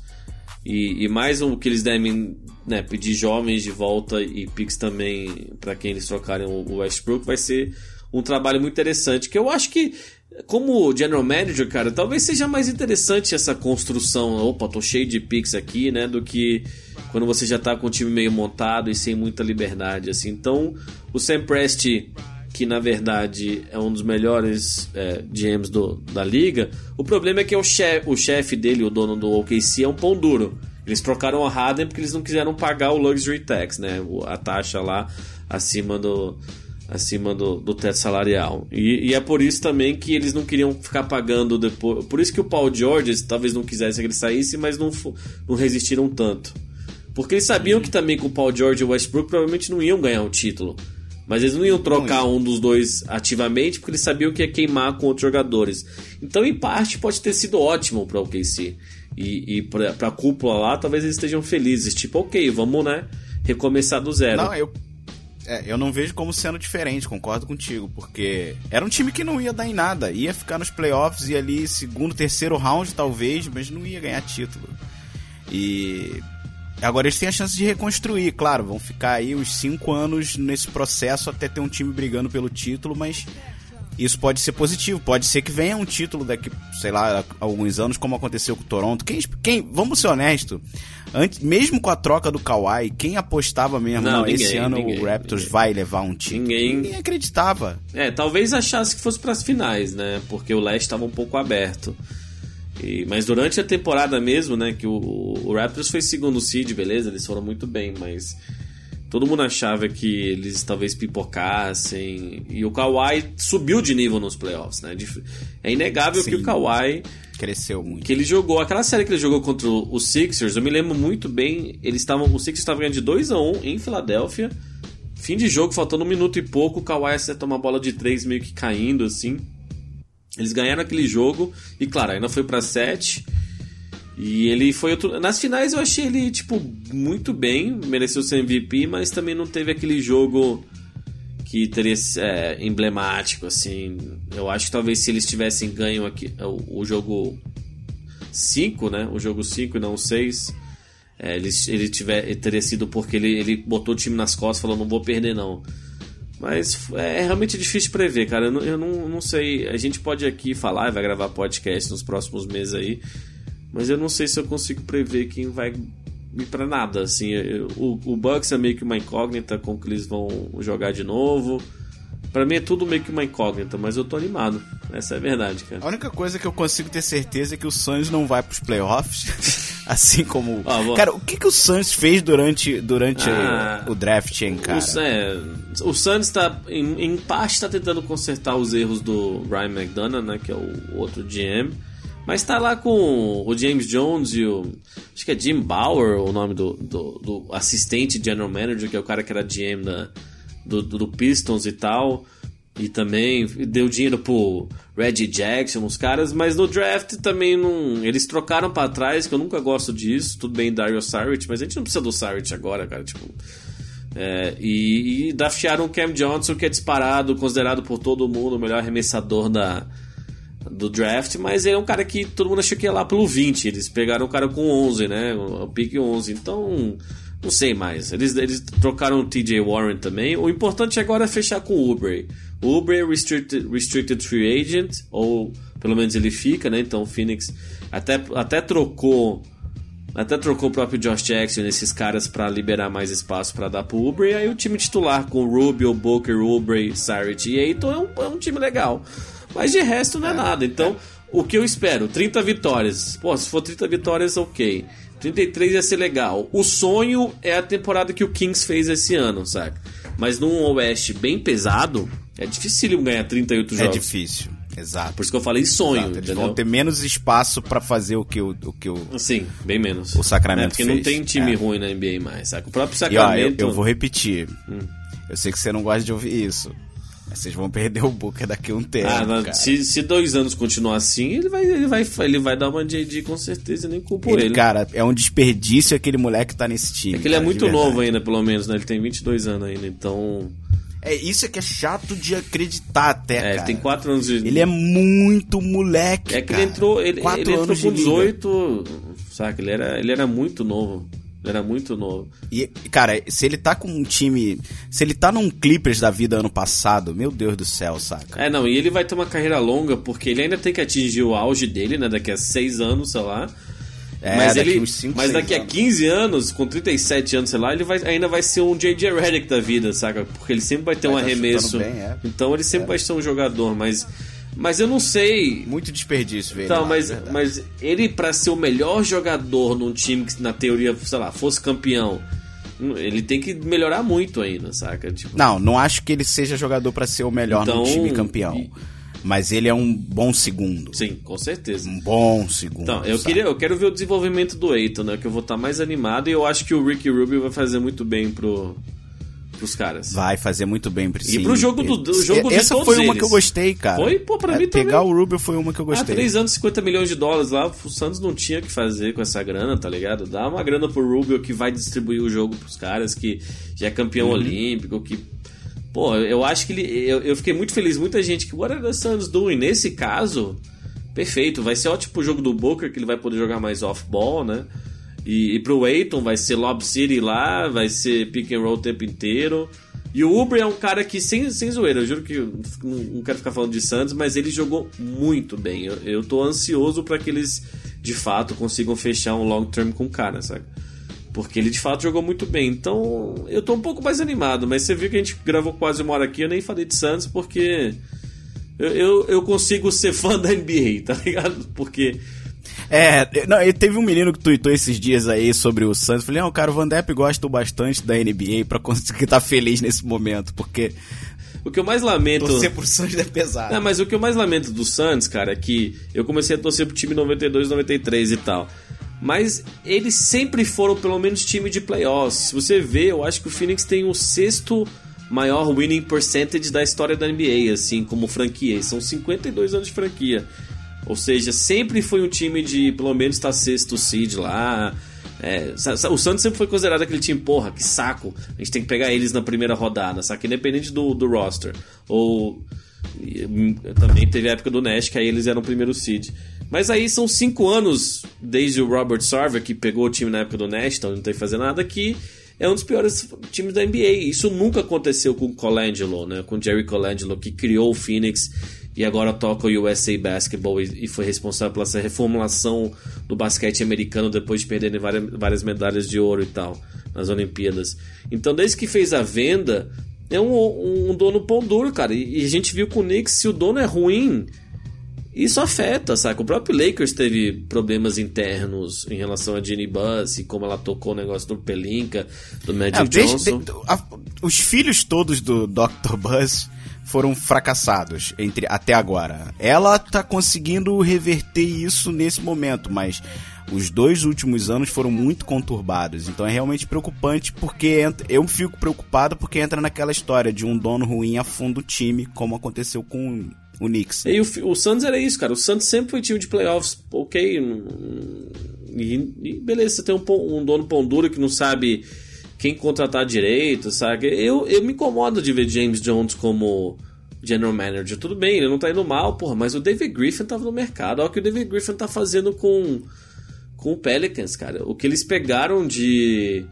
e, e mais o que eles devem né, pedir jovens de volta e picks também para quem eles trocarem o Westbrook, vai ser um trabalho muito interessante. Que eu acho que, como general manager, cara, talvez seja mais interessante essa construção. Opa, tô cheio de picks aqui, né? Do que quando você já tá com o time meio montado e sem muita liberdade, assim. Então, o Sam Presti que na verdade é um dos melhores é, GMs do, da liga. O problema é que o chefe, o chefe dele, o dono do OKC, é um pão duro. Eles trocaram a Harden porque eles não quiseram pagar o luxury tax, né? A taxa lá acima do acima do, do teto salarial. E, e, é por isso também que eles não queriam ficar pagando depois. Por isso que o Paul George talvez não quisesse que ele saísse, mas não, não resistiram tanto. Porque eles sabiam que também com o Paul George e o Westbrook provavelmente não iam ganhar um título. Mas eles não iam trocar um dos dois ativamente porque eles sabiam que ia queimar com outros jogadores. Então, em parte, pode ter sido ótimo para o OKC. E, e para a cúpula lá, talvez eles estejam felizes. Tipo, ok, vamos, né? Recomeçar do zero. Não, eu, é, eu não vejo como sendo diferente, concordo contigo. Porque era um time que não ia dar em nada. Ia ficar nos playoffs e ali, segundo, terceiro round, talvez, mas não ia ganhar título. E Agora eles têm a chance de reconstruir, claro, vão ficar aí uns 5 anos nesse processo até ter um time brigando pelo título, mas isso pode ser positivo, pode ser que venha um título daqui, sei lá, alguns anos, como aconteceu com o Toronto. Quem, quem vamos ser honestos, antes, mesmo com a troca do Kawhi, quem apostava mesmo, não, não ninguém, esse ano ninguém, o Raptors ninguém. vai levar um título? Ninguém, ninguém acreditava. É, talvez achasse que fosse para as finais, né? Porque o leste estava um pouco aberto. E, mas durante a temporada mesmo, né, que o, o Raptors foi segundo seed, beleza, eles foram muito bem, mas todo mundo achava que eles talvez pipocassem. E o Kawhi subiu de nível nos playoffs, né? É inegável Sim, que o Kawhi cresceu muito. Que ele jogou, aquela série que ele jogou contra o Sixers, eu me lembro muito bem, eles estavam, o Sixers estava ganhando de 2 a 1 um em Filadélfia. Fim de jogo, faltando um minuto e pouco, o Kawhi acerta uma bola de 3 meio que caindo assim. Eles ganharam aquele jogo e, claro, ainda foi para 7. E ele foi outro. Nas finais eu achei ele, tipo, muito bem, mereceu ser MVP, mas também não teve aquele jogo que teria é, emblemático, assim. Eu acho que talvez se eles tivessem ganho aqui o, o jogo 5, né? O jogo 5 e não o 6. É, ele, ele, tiver, ele teria sido porque ele, ele botou o time nas costas e falou: não vou perder, não. Mas é, é realmente difícil prever, cara. Eu, eu não, não sei. A gente pode aqui falar, vai gravar podcast nos próximos meses aí. Mas eu não sei se eu consigo prever quem vai ir pra nada. Assim, eu, o, o Bucks é meio que uma incógnita com que eles vão jogar de novo. Para mim é tudo meio que uma incógnita, mas eu tô animado. Essa é a verdade, cara. A única coisa que eu consigo ter certeza é que o Suns não vai pros playoffs. <laughs> assim como. Ah, cara, o que, que o Suns fez durante, durante ah, o draft, hein, cara? O, é, o Suns tá, em, em parte, tá tentando consertar os erros do Ryan McDonough, né? Que é o outro GM. Mas tá lá com o James Jones e o. Acho que é Jim Bauer, o nome do, do, do assistente general manager, que é o cara que era GM da do, do Pistons e tal. E também deu dinheiro pro Reggie Jackson, os caras, mas no draft também não. Eles trocaram para trás, que eu nunca gosto disso. Tudo bem, Dario Saric, mas a gente não precisa do Saric agora, cara. Tipo. É, e, e draftearam o Cam Johnson, que é disparado, considerado por todo mundo o melhor arremessador da, do draft, mas ele é um cara que todo mundo achou que ia lá pelo 20. Eles pegaram o cara com 11, né? O, pick 11. Então não sei mais. Eles, eles trocaram o TJ Warren também. O importante agora é fechar com o Uber. O Uber é restricted, restricted Free Agent, ou pelo menos ele fica, né? Então o Phoenix até, até trocou. Até trocou o próprio Josh Jackson nesses caras para liberar mais espaço para dar pro Uber. E aí o time titular com Rubio, Booker, Uber, Sarit e Aiton é um, é um time legal. Mas de resto não é, é nada. Então, o que eu espero? 30 vitórias. Pô, se for 30 vitórias, ok. 33 ia ser legal. O sonho é a temporada que o Kings fez esse ano, saca? Mas num Oeste bem pesado, é difícil ganhar 38 é jogos. É difícil. Exato. Por isso que eu falei sonho, Exato, Eles entendeu? vão ter menos espaço pra fazer o que o, o que o Sim, bem menos. O Sacramento É, porque não fez. tem time É. ruim na NBA mais, saca? O próprio E ó, eu, Sacramento... eu vou repetir. Hum. Eu sei que você não gosta de ouvir isso. Mas vocês vão perder o Booker daqui a um tempo. Ah, cara. se, se dois anos continuar assim, ele vai, ele vai, ele vai dar uma JD com certeza, nem culpo Ele, ele. cara, é um desperdício aquele moleque que tá nesse time. é que ele é cara, de muito novo ainda, pelo menos, né? Ele tem 22 anos ainda, então... É isso é que é chato de acreditar até, É, cara. ele tem 4 anos de... Ele é muito moleque, É que cara. ele entrou, ele, Quatro ele entrou com de liga. 18, saca? Ele era, ele era muito novo. Era muito novo. E, cara, se ele tá com um time... Se ele tá num Clippers da vida ano passado, meu Deus do céu, saca? É, não, e ele vai ter uma carreira longa, porque ele ainda tem que atingir o auge dele, né? Daqui a 6 anos, sei lá. É, mas daqui ele, cinco, mas seis daqui a anos. 15 anos, com 37 anos, sei lá, ele vai, ainda vai ser um J.J. Redick da vida, saca? Porque ele sempre vai ter Vai um tá arremesso. bem, é. Então ele sempre vai ser um jogador, mas mas eu não sei. Muito desperdício, velho. Então, mas, verdade. mas ele pra ser o melhor jogador num time que na teoria, sei lá, fosse campeão, ele tem que melhorar muito ainda, saca? Tipo, Não, não acho que ele seja jogador pra ser o melhor Então, no time campeão. e- Mas ele é um bom segundo. sim, com certeza. Um bom segundo. Então, eu, sabe? queria, eu quero ver o desenvolvimento do Eiton, né? Que eu vou estar mais animado e eu acho que o Ricky Rubio vai fazer muito bem pro, pros caras. Vai fazer muito bem pra E pro jogo do- do jogo Essa foi uma eles. que eu gostei, cara. Foi? Pô, pra É, mim Pegar também. o Rubio foi uma que eu gostei. 3 anos, 50 milhões de dólares lá, o Santos não tinha o que fazer com essa grana, tá ligado? Dá uma grana pro Rubio que vai distribuir o jogo pros caras, que já é campeão Uhum. olímpico, que. Pô, eu acho que ele. Eu, eu fiquei muito feliz, muita gente que. What are the Suns doing? Nesse caso, perfeito. Vai ser ótimo pro jogo do Booker, que ele vai poder jogar mais off-ball, né? E, e pro Aiton vai ser Lob City lá, vai ser pick and roll o tempo inteiro. E o Uber é um cara que, sem, sem zoeira, eu juro que não, não quero ficar falando de Santos, mas ele jogou muito bem. Eu, eu tô ansioso para que eles, de fato, consigam fechar um long term com o cara, sabe? Porque ele de fato jogou muito bem. Então eu tô um pouco mais animado, mas você viu que a gente gravou quase uma hora aqui, eu nem falei de Santos porque eu, eu, eu consigo ser fã da NBA, tá ligado? Porque É, não, e teve um menino que tweetou esses dias aí sobre o Santos. Falei, não, cara, o Van Depp gosta bastante da NBA pra conseguir estar feliz nesse momento, porque o que eu mais lamento. torcer pro Santos é pesado. Não, mas o que eu mais lamento do Santos, cara, é que eu comecei a torcer pro time 92, 93 e tal. Mas eles sempre foram pelo menos time de playoffs. Se você vê, eu acho que o Phoenix tem o sexto maior winning percentage da história da NBA, assim, como franquia. E São 52 anos de franquia. Ou seja, sempre foi um time de pelo menos estar sexto seed lá. É, o Santos sempre foi considerado aquele time, porra, que saco. A gente tem que pegar eles na primeira rodada, saca? Independente do, do roster. Ou. hum, Também teve a época do Nash, que aí eles eram o primeiro seed. Mas aí são cinco anos desde o Robert Sarver, que pegou o time na época do Nash, então não tem que fazer nada, que é um dos piores times da NBA. Isso nunca aconteceu com o Colangelo, né? Com o Jerry Colangelo, que criou o Phoenix e agora toca o USA Basketball e, e foi responsável pela essa reformulação do basquete americano depois de perderem várias, várias medalhas de ouro e tal nas Olimpíadas. Então, desde que fez a venda, é um, um dono pão duro, cara. E, e a gente viu com o Knicks, se o dono é ruim, isso afeta, saca? O próprio Lakers teve problemas internos em relação a Jenny Buss e como ela tocou o negócio do Pelinka, do Magic É, desde- Johnson. de- a- os filhos todos do Dr. Buzz foram fracassados entre até agora. Ela tá conseguindo reverter isso nesse momento, mas os dois últimos anos foram muito conturbados. Então é realmente preocupante porque entra- eu fico preocupado porque entra naquela história de um dono ruim afunda o time, como aconteceu com o Knicks. E o, o Santos era isso, cara. O Santos sempre foi time de playoffs, ok. hum, E, e beleza, você tem um, um dono pão duro que não sabe quem contratar direito, sabe? Eu, eu me incomodo de ver James Jones como general manager. Tudo bem, ele não tá indo mal, porra, mas o David Griffin tava no mercado. Olha o que o David Griffin tá fazendo com, com o Pelicans, cara. O que eles pegaram de.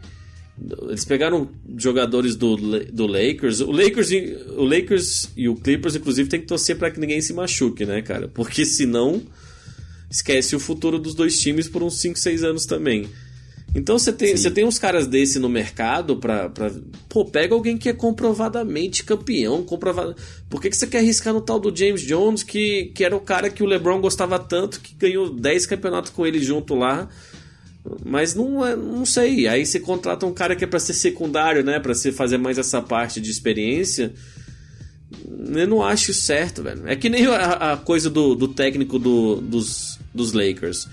Eles pegaram jogadores do, do Lakers. O Lakers, e- o Lakers e o Clippers, inclusive, tem que torcer para que ninguém se machuque, né, cara? Porque senão esquece o futuro dos dois times por uns 5, 6 anos também. Então você tem, você tem uns caras desse no mercado pra, pra. Pô, pega alguém que é comprovadamente campeão. Comprovado... Por que, que você quer arriscar no tal do James Jones, que, que era o cara que o LeBron gostava tanto, que ganhou 10 campeonatos com ele junto lá? Mas não, é- não sei. Aí você contrata um cara que é pra ser secundário, né? Pra ser, fazer mais essa parte de experiência. eu não acho certo, velho. É que nem a, a coisa do, do técnico do, dos, dos Lakers.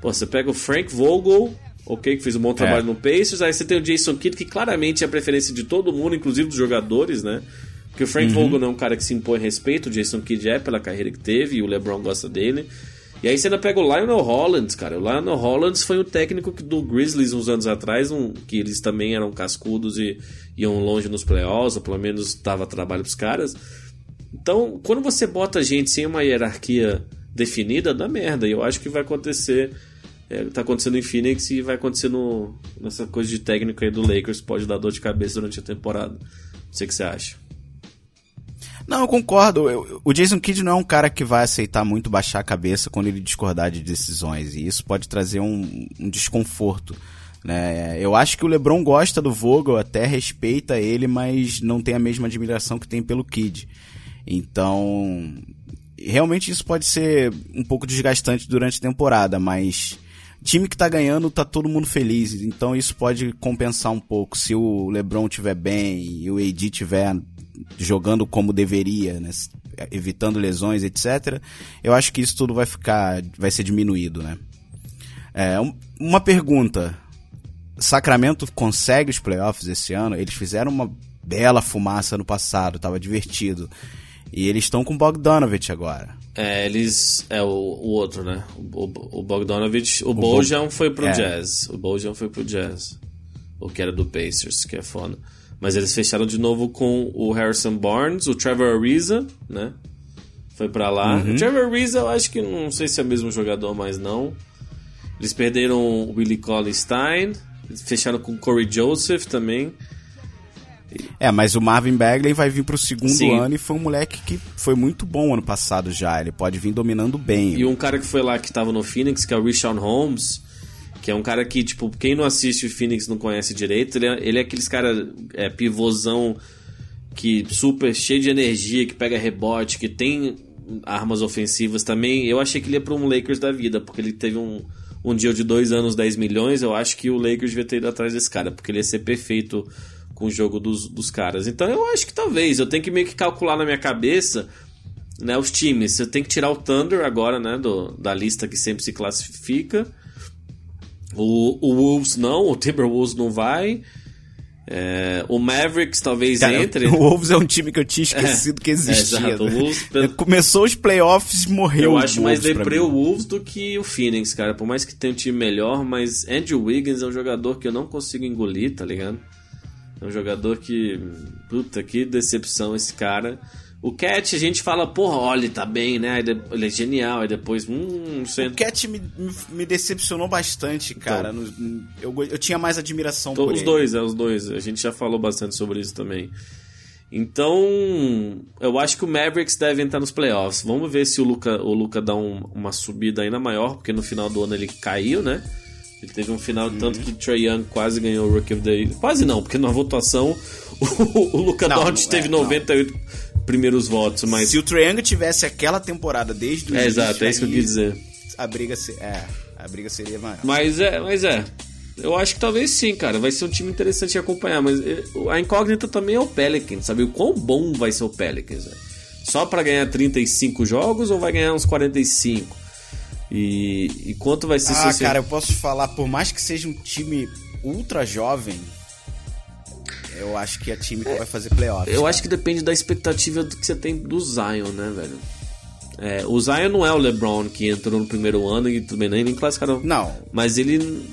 Pô, você pega o Frank Vogel, ok, que fez um bom trabalho É. no Pacers, aí você tem o Jason Kidd, que claramente é a preferência de todo mundo, inclusive dos jogadores, né? Porque o Frank Vogel não é um cara que se impõe respeito, o Jason Kidd é pela carreira que teve, e o LeBron gosta dele. E aí você ainda pega o Lionel Hollins, cara. O Lionel Hollins foi o técnico do Grizzlies uns anos atrás, um- que eles também eram cascudos e iam longe nos playoffs, ou pelo menos dava trabalho pros caras. Então, quando você bota gente sem uma hierarquia definida, dá merda. E eu acho que vai acontecer. É, tá acontecendo em Phoenix e vai acontecer no, nessa coisa de técnico aí do Lakers. Pode dar dor de cabeça durante a temporada. Não sei o que você acha. Não, eu concordo. Eu- o Jason Kidd não é um cara que vai aceitar muito baixar a cabeça quando ele discordar de decisões. E isso pode trazer um, um desconforto. Né? Eu acho que o LeBron gosta do Vogel, até respeita ele, mas não tem a mesma admiração que tem pelo Kidd. Então, realmente isso pode ser um pouco desgastante durante a temporada, mas time que tá ganhando, tá todo mundo feliz. Então isso pode compensar um pouco. Se o LeBron tiver bem e o AD tiver jogando como deveria, né? evitando lesões, etc. Eu acho que isso tudo vai ficar, vai ser diminuído, né? É, um- uma pergunta. Sacramento consegue os playoffs esse ano? Eles fizeram uma bela fumaça no passado, tava divertido. E eles estão com Bogdanovich agora. É, eles. É o, o outro, né? O, o, o Bogdanovich. O, Bo- Bojan foi pro é. Jazz. O Bojan foi pro Jazz. O que era do Pacers, que é foda. Mas eles fecharam de novo com o Harrison Barnes, o Trevor Ariza, né? Foi pra lá. Uhum. O Trevor Ariza, eu acho que não sei se é o mesmo jogador, mas não. Eles perderam o Willie Colley Stein. Eles fecharam com o Corey Joseph também. É, mas o Marvin Bagley vai vir pro segundo Sim. ano e foi um moleque que foi muito bom ano passado já. Ele pode vir dominando bem. E um cara que foi lá que tava no Phoenix, que é o Rishon Holmes, que é um cara que, tipo, quem não assiste o Phoenix não conhece direito, ele é, ele é aqueles cara é, pivôzão que super cheio de energia, que pega rebote, que tem armas ofensivas também. Eu achei que ele ia pra um Lakers da vida, porque ele teve um, um deal de dois anos, 10 milhões. Eu acho que o Lakers devia ter ido atrás desse cara, porque ele ia ser perfeito com o jogo dos, dos caras. Então eu acho que talvez, eu tenho que meio que calcular na minha cabeça né, os times. Você tem que tirar o Thunder agora, né, do, da lista que sempre se classifica. O, o Wolves não, o Timberwolves não vai. É, o Mavericks talvez Cara, entre. O Wolves é um time que eu tinha esquecido que existia. exato, o né? Wolves, pelo- <laughs> Começou os playoffs morreu Eu acho mais deprê o Wolves do que o Phoenix, cara. Por mais que tenha um time melhor, mas Andrew Wiggins é um jogador que eu não consigo engolir, tá ligado? É um jogador que. Puta, que decepção esse cara. O Cat, a gente fala, porra, olha, ele tá bem, né? Ele é genial, aí depois. Hum, você... O Cat me, me- decepcionou bastante, cara. No- eu, eu tinha mais admiração Então, por os ele. dois, é os dois. A gente já falou bastante sobre isso também. Então, eu acho que o Mavericks deve entrar nos playoffs. Vamos ver se o Luca, o Luca dá um- uma subida ainda maior, porque no final do ano ele caiu, né? Ele teve um final tanto Uhum. que Trae Young quase ganhou o Rookie of the Year. Quase não, porque na votação <laughs> o, o Luca Não, Doncic não, teve é, não. 98 primeiros votos, mas Se o Triangle tivesse aquela temporada desde o é início, exato, é isso que eu quis dizer. A briga, se- é, a briga seria maior. Mas é, mas é. Eu acho que talvez sim, cara. Vai ser um time interessante de acompanhar. Mas eh, a incógnita também é o Pelicans, sabe? O quão bom vai ser o Pelicans, velho? Só pra ganhar 35 jogos ou vai ganhar uns 45? E, e quanto vai ser Ah, cara, eu posso falar, por mais que seja um time ultra jovem, eu acho que é time que vai fazer playoffs. Eu acho que depende da expectativa do que você tem do Zion, né, velho? É, o Zion não é o LeBron que entrou no primeiro ano e também nem, nem classificaram. Não, Mas ele.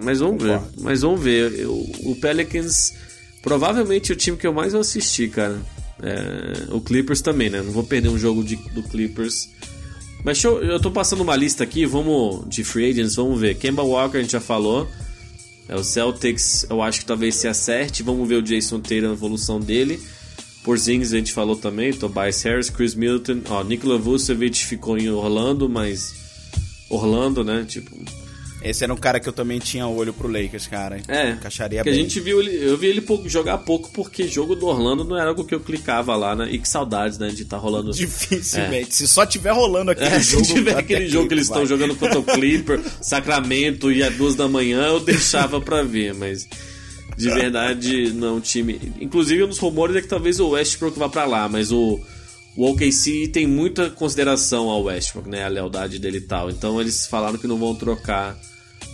Mas vamos ver. Concordo. Mas vamos ver. Eu- o Pelicans. Provavelmente o time que eu mais vou assistir, cara. É, o Clippers também, né? Não vou perder um jogo de- do Clippers. Mas eu, eu tô passando uma lista aqui, vamos de free agents, vamos ver. Kemba Walker a gente já falou. É, o Celtics, eu acho que talvez se acerte. Vamos ver o Jason Taylor, a evolução dele. Porzingis a gente falou também, Tobias Harris, Chris Middleton. Ó, Nikola Vucevic ficou em Orlando, mas... Orlando, né? Tipo, esse era um cara que eu também tinha olho pro Lakers, cara. É, Encaixaria que a bem. gente viu ele, eu vi ele jogar pouco porque jogo do Orlando não era algo que eu clicava lá, né? E que saudades, né, de estar rolando. <laughs> Dificilmente. Se só tiver rolando aquele É, jogo. se tiver aquele jogo que eles estão jogando contra o <laughs> Clipper, Sacramento e às duas da manhã, eu deixava pra ver, mas de verdade não é time. Inclusive, um dos rumores é que talvez o Westbrook vá para lá, mas o, o OKC tem muita consideração ao Westbrook, né? A lealdade dele e tal. Então eles falaram que não vão trocar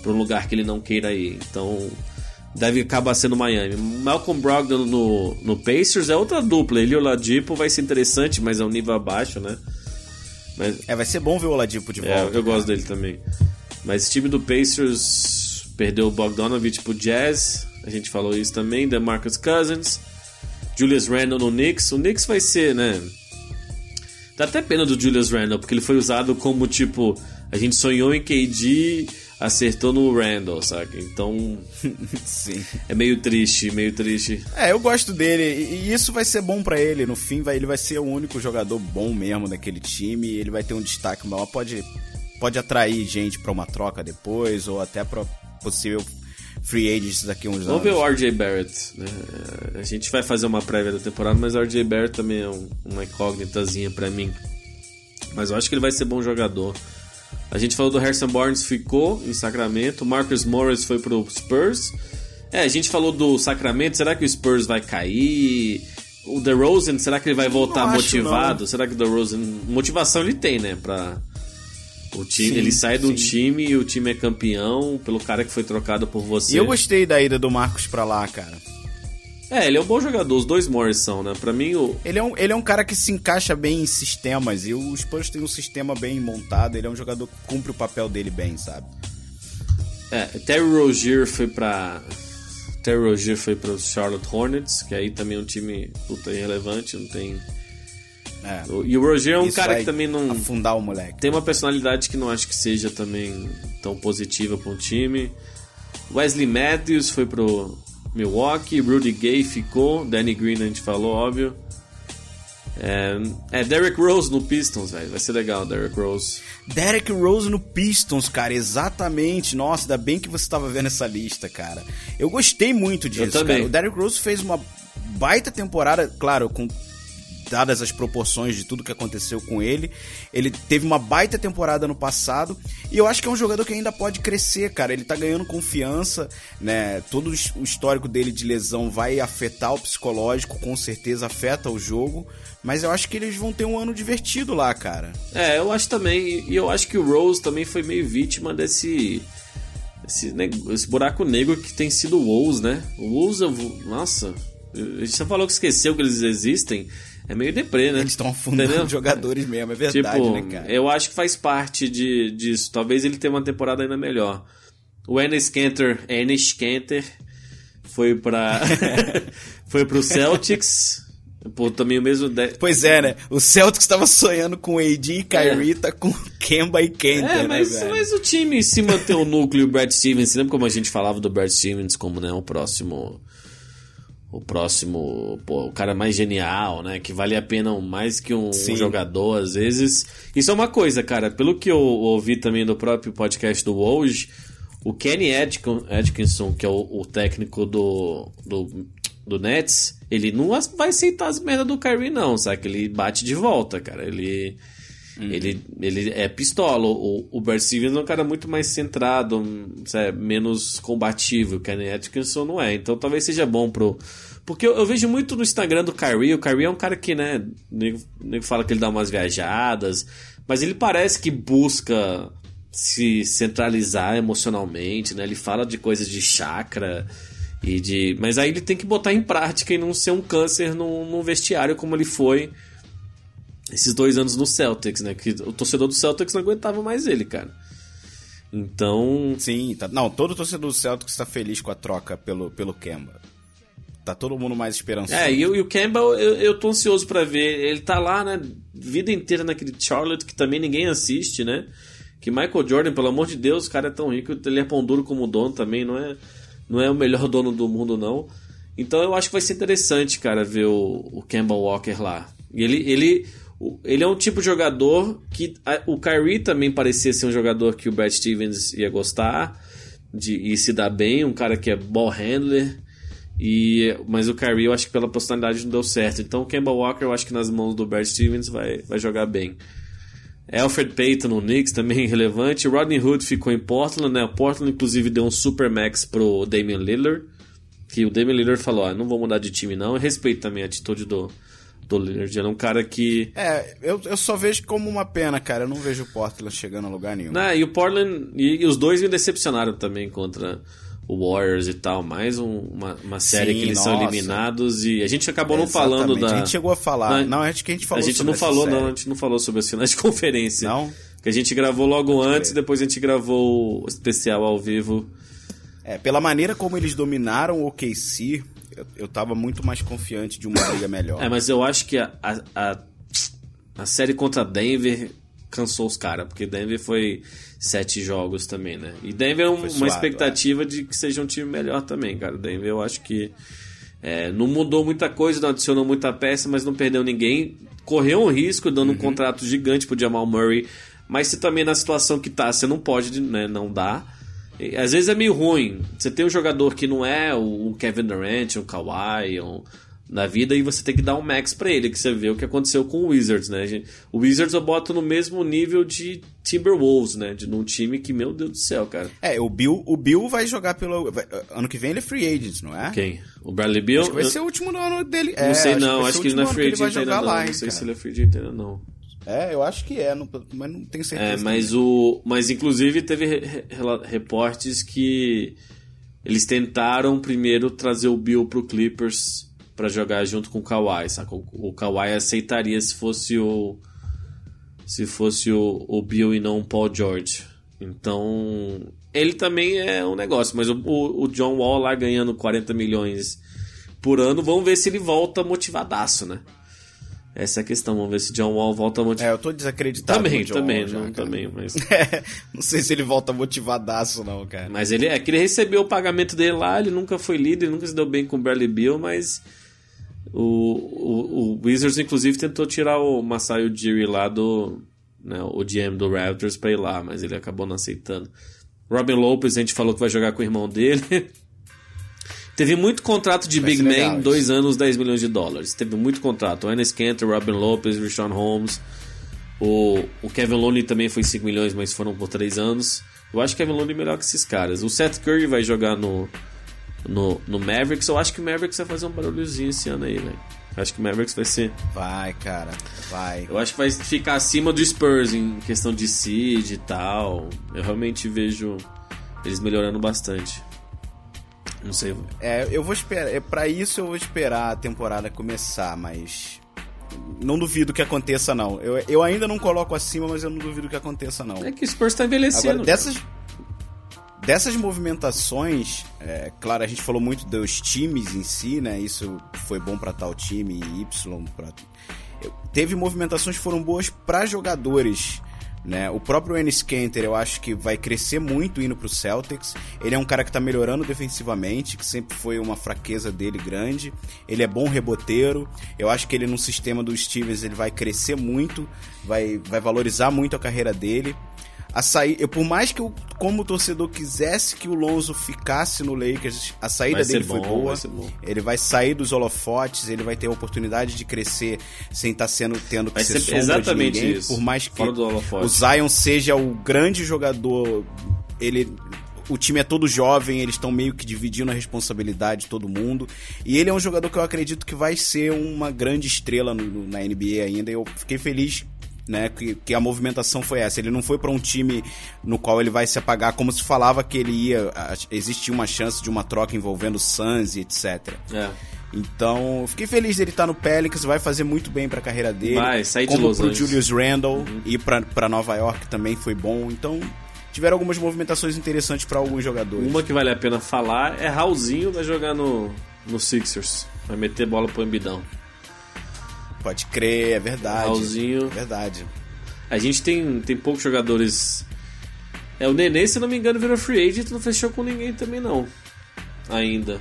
para um lugar que ele não queira ir. Então deve acabar sendo Miami. Malcolm Brogdon no, no Pacers é outra dupla. Ele e o Ladipo vai ser interessante, mas é um nível abaixo, né? Mas, é, vai ser bom ver o Ladipo de volta. É, eu cara. gosto dele também. Mas esse time do Pacers perdeu o Bogdanovich pro Jazz. A gente falou isso também. DeMarcus Cousins. Julius Randle no Knicks. O Knicks vai ser, né? Dá até pena do Julius Randle, porque ele foi usado como tipo. A gente sonhou em KD, acertou no Randall, saca? Então. <laughs> Sim. É meio triste, meio triste. É, eu gosto dele e isso vai ser bom para ele. No fim, vai, ele vai ser o único jogador bom mesmo daquele time. Ele vai ter um destaque maior. Pode, pode atrair gente para uma troca depois ou até para possível free agents daqui a uns Vamos anos. Vamos ver o RJ Barrett. Né? A gente vai fazer uma prévia da temporada, mas o RJ Barrett também é um, uma incógnitazinha para mim. Mas eu acho que ele vai ser bom jogador. A gente falou do Harrison Barnes, ficou em Sacramento. Marcus Morris foi pro Spurs. É, a gente falou do Sacramento. Será que o Spurs vai cair? O DeRozan, será que ele vai voltar motivado? Será que o DeRozan... Motivação ele tem, né? Pra... O time, sim, ele sai de um time e o time é campeão pelo cara que foi trocado por você. E eu gostei da ida do Marcos pra lá, cara. É, ele é um bom jogador, os dois Morris são, né? Pra mim, o. Ele é, um, ele é um cara que se encaixa bem em sistemas e o Spurs tem um sistema bem montado. Ele é um jogador que cumpre o papel dele bem, sabe? É, Terry Rozier foi pra. Terry Rozier foi pro Charlotte Hornets, que aí também é um time puta irrelevante, não tem. É. E o Roger é um Isso cara que também não. Afundar o moleque. Tem uma personalidade que não acho que seja também tão positiva para um time. Wesley Matthews foi pro Milwaukee, Rudy Gay ficou, Danny Green a gente falou, óbvio. É, é Derrick Rose no Pistons, velho. Vai ser legal, Derrick Rose. Derrick Rose no Pistons, cara, exatamente. Nossa, ainda bem que você estava vendo essa lista, cara. Eu gostei muito disso, Eu também. Cara. O Derrick Rose fez uma baita temporada, claro, com dadas as proporções de tudo que aconteceu com ele. Ele teve uma baita temporada no passado e eu acho que é um jogador que ainda pode crescer, cara. Ele tá ganhando confiança, né? Todo o histórico dele de lesão vai afetar o psicológico, com certeza afeta o jogo, mas eu acho que eles vão ter um ano divertido lá, cara. É, eu acho também, e eu acho que o Rose também foi meio vítima desse esse, esse buraco negro que tem sido o Wolves, né? O Wolves, nossa, a gente só falou que esqueceu que eles existem. É meio deprê, né? Eles estão afundando Entendeu? <laughs> jogadores mesmo, é verdade, tipo, né, cara? Eu acho que faz parte de, disso. Talvez ele tenha uma temporada ainda melhor. O Enes Kanter, Enes Kanter foi para <laughs> foi pro Celtics. Pô, também o mesmo. De... Pois é, né? O Celtics estava sonhando com AD e Kyrie, é. tá com Kemba e Kanter, é, né, mas, né, mas o time se manter o núcleo, o Brad Stevens, lembra como a gente falava do Brad Stevens como né, o próximo o próximo, pô, o cara mais genial, né? Que vale a pena mais que um, um, jogador, às vezes. Isso é uma coisa, cara. Pelo que eu ouvi também do próprio podcast do Woj, o Kenny Atkinson, que é o, o, técnico do, do, do Nets, ele não vai aceitar as merdas do Kyrie, não, sabe? Ele bate de volta, cara. Ele. Uhum. Ele, ele é pistola. O, o Bert Stevens é um cara muito mais centrado, sabe, menos combativo. O Kenny Atkinson não é. Então talvez seja bom pro. Porque eu, eu, vejo muito no Instagram do Kyrie. O Kyrie é um cara que, né? Nego fala que ele dá umas viajadas. Mas ele parece que busca se centralizar emocionalmente, né? Ele fala de coisas de chakra e de. Mas aí ele tem que botar em prática e não ser um câncer no, no vestiário como ele foi esses dois anos no Celtics, né? Que o torcedor do Celtics não aguentava mais ele, cara. Então. Sim, tá, não, todo torcedor do Celtics está feliz com a troca pelo, pelo Kemba. Tá todo mundo mais esperançoso. É, e, e o Kemba eu, eu tô ansioso para ver. Ele tá lá, né? Vida inteira naquele Charlotte que também ninguém assiste, né? Que Michael Jordan, pelo amor de Deus, o cara é tão rico, ele é pão duro como dono também, não é, não é o melhor <laughs> dono do mundo, não. Então eu acho que vai ser interessante, cara, ver o, o Kemba Walker lá. E ele, ele ele é um tipo de jogador que a, o Kyrie também parecia ser um jogador que o Brad Stevens ia gostar de e se dar bem, um cara que é ball handler. E, mas o Kyrie eu acho que pela personalidade não deu certo. Então o Kemba Walker eu acho que nas mãos do Brad Stevens vai, vai jogar bem. Alfred Payton no Knicks também <laughs> relevante. Rodney Hood ficou em Portland, né? O Portland inclusive deu um super max pro Damian Lillard. que o Damian Lillard falou, ó, não vou mudar de time não, e respeito também a atitude do, do Lillard. Ele é um cara que... É, eu, eu só vejo como uma pena, cara. Eu não vejo o Portland chegando a lugar nenhum. Né, e o Portland, e, e os dois me decepcionaram também contra o Warriors e tal, mais um- uma, uma série Sim, que eles são nossa. eliminados e a gente acabou não falando da... A gente chegou a falar. Não, Não, acho que a gente a falou gente sobre não falou, série. não, a gente não falou sobre as finais de conferência. Não? Que a gente gravou logo antes e crer. depois a gente gravou o especial ao vivo. É, pela maneira como eles dominaram o OKC, eu, eu tava muito mais confiante de uma briga melhor. É, mas eu acho que a, a, a, a série contra Denver cansou os caras, porque Denver foi sete jogos também, né? E Denver é um- uma expectativa de que seja um time melhor também, cara. Denver eu acho que é, não mudou muita coisa, não adicionou muita peça, mas não perdeu ninguém. Correu um risco dando Uhum. um contrato gigante pro Jamal Murray, mas se também na situação que tá, você não pode, né, não dar. Às vezes é meio ruim. Você tem um jogador que não é o o Kevin Durant, um Kawhi, um, na vida e você tem que dar um max pra ele, que você vê o que aconteceu com o Wizards, né? O Wizards eu boto no mesmo nível de Timberwolves, né? De num time que, meu Deus do céu, cara. É, o Bill, o Bill vai jogar pelo. vai- ano que vem ele é free agent, não é? Quem? O Bradley Bill? Acho que vai ser o último ano dele. não É, sei acho não, acho ser que o ele não é free agent ainda não. lá, não sei se cara. ele é free agent ainda não. É, eu acho que é, não- mas não tenho certeza. É, mas também. o. Mas inclusive teve re- re- reportes que eles tentaram primeiro trazer o Bill pro Clippers pra jogar junto com o Kawhi, saca? O, o Kawhi aceitaria se fosse o. Se fosse o, o Bill e não o Paul George. Então. Ele também é um negócio, mas o, o, o John Wall lá ganhando 40 milhões por ano, vamos ver se ele volta motivadaço, né? Essa é a questão, vamos ver se John Wall volta motivado. É, eu tô desacreditado Também, também, Wall não, também, <laughs> mas. É, não sei se ele volta motivadaço, não, cara. Mas ele é que ele recebeu o pagamento dele lá, ele nunca foi líder, ele nunca se deu bem com o Bradley Bill, mas o, o, o Wizards inclusive tentou tirar o Masai Ujiri lá do né, o GM do Raptors pra ir lá, mas ele acabou não aceitando. Robin Lopez a gente falou que vai jogar com o irmão dele. <laughs> Teve muito contrato de Vai Big Man, dois anos, 10 milhões de dólares. Teve muito contrato. Enes Kanter, Robin Lopez, Richard Holmes. O, o Kevin Looney também foi 5 milhões, mas foram por 3 anos. Eu acho que o Kevin Looney é melhor que esses caras. O Seth Curry vai jogar no, no, no Mavericks. Eu acho que o Mavericks vai fazer um barulhozinho esse ano aí, velho. Acho que o Mavericks vai ser. Vai, cara, vai. Eu acho que vai ficar acima do Spurs em questão de seed e tal. Eu realmente vejo eles melhorando bastante. Não sei. É, eu vou esperar. É, pra isso eu vou esperar a temporada começar, mas. Não duvido que aconteça, não. Eu, eu ainda não coloco acima, mas eu não duvido que aconteça, não. É que o Spurs tá envelhecendo. Agora, dessas, dessas movimentações, é, claro, a gente falou muito dos times em si, né? Isso foi bom pra tal time, Y pra... Teve movimentações que foram boas pra jogadores. Né? O próprio Enes Kanter eu acho que vai crescer muito indo pro Celtics. Ele é um cara que tá melhorando defensivamente, que sempre foi uma fraqueza dele grande. Ele é bom reboteiro. Eu acho que ele no sistema do Stevens ele vai crescer muito, vai, vai valorizar muito a carreira dele a sair, eu, por mais que eu, como torcedor, quisesse que o Lonzo ficasse no Lakers, a saída Vai dele foi bom, boa. vai. Ele vai sair dos holofotes, ele vai ter a oportunidade de crescer sem estar sendo tendo que Vai ser ser exatamente ninguém. isso. Por mais que o Zion seja o grande jogador, ele o time é todo jovem, eles estão meio que dividindo a responsabilidade de todo mundo. E ele é um jogador que eu acredito que vai ser uma grande estrela no- no- na NBA ainda. Eu fiquei feliz né, que, que a movimentação foi essa. Ele não foi para um time no qual ele vai se apagar, como se falava que ele ia. a- Existia uma chance de uma troca envolvendo Suns e etc. É. Então, fiquei feliz dele estar no Pelicans, vai fazer muito bem pra carreira dele. Vai, sair de Como Los pro Angeles. Uhum. Julius Randle e pra, pra Nova York também foi bom. Então, tiveram algumas movimentações interessantes pra alguns jogadores. Uma que vale a pena falar é Raulzinho vai jogar no, no Sixers. Vai meter bola pro Embidão. Pode crer, é verdade. Raulzinho. É verdade. A gente tem, tem poucos jogadores. É, o Nenê, se não me engano, virou free agent não fechou com ninguém também, não. Ainda.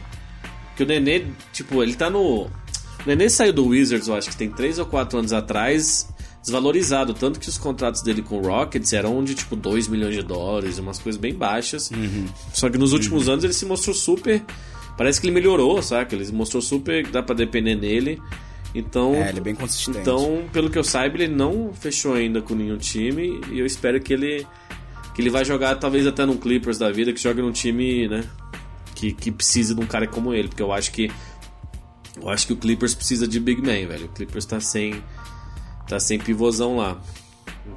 Porque o Nenê, tipo, ele tá no. O Nenê saiu do Wizards, eu acho que tem 3 ou 4 anos atrás, desvalorizado. Tanto que os contratos dele com o Rockets eram de tipo 2 milhões de dólares, umas coisas bem baixas. Só que nos últimos anos ele se mostrou super. Parece que ele melhorou, saca? Ele se mostrou super, dá pra depender nele. Então, É, ele é bem consistente. então, pelo que eu saiba, ele não fechou ainda com nenhum time e eu espero que ele que ele vai jogar talvez até num Clippers da vida, que jogue num time, né, que, que precisa de um cara como ele, porque eu acho que eu acho que o Clippers precisa de big man, velho. O Clippers tá sem tá sem pivôzão lá.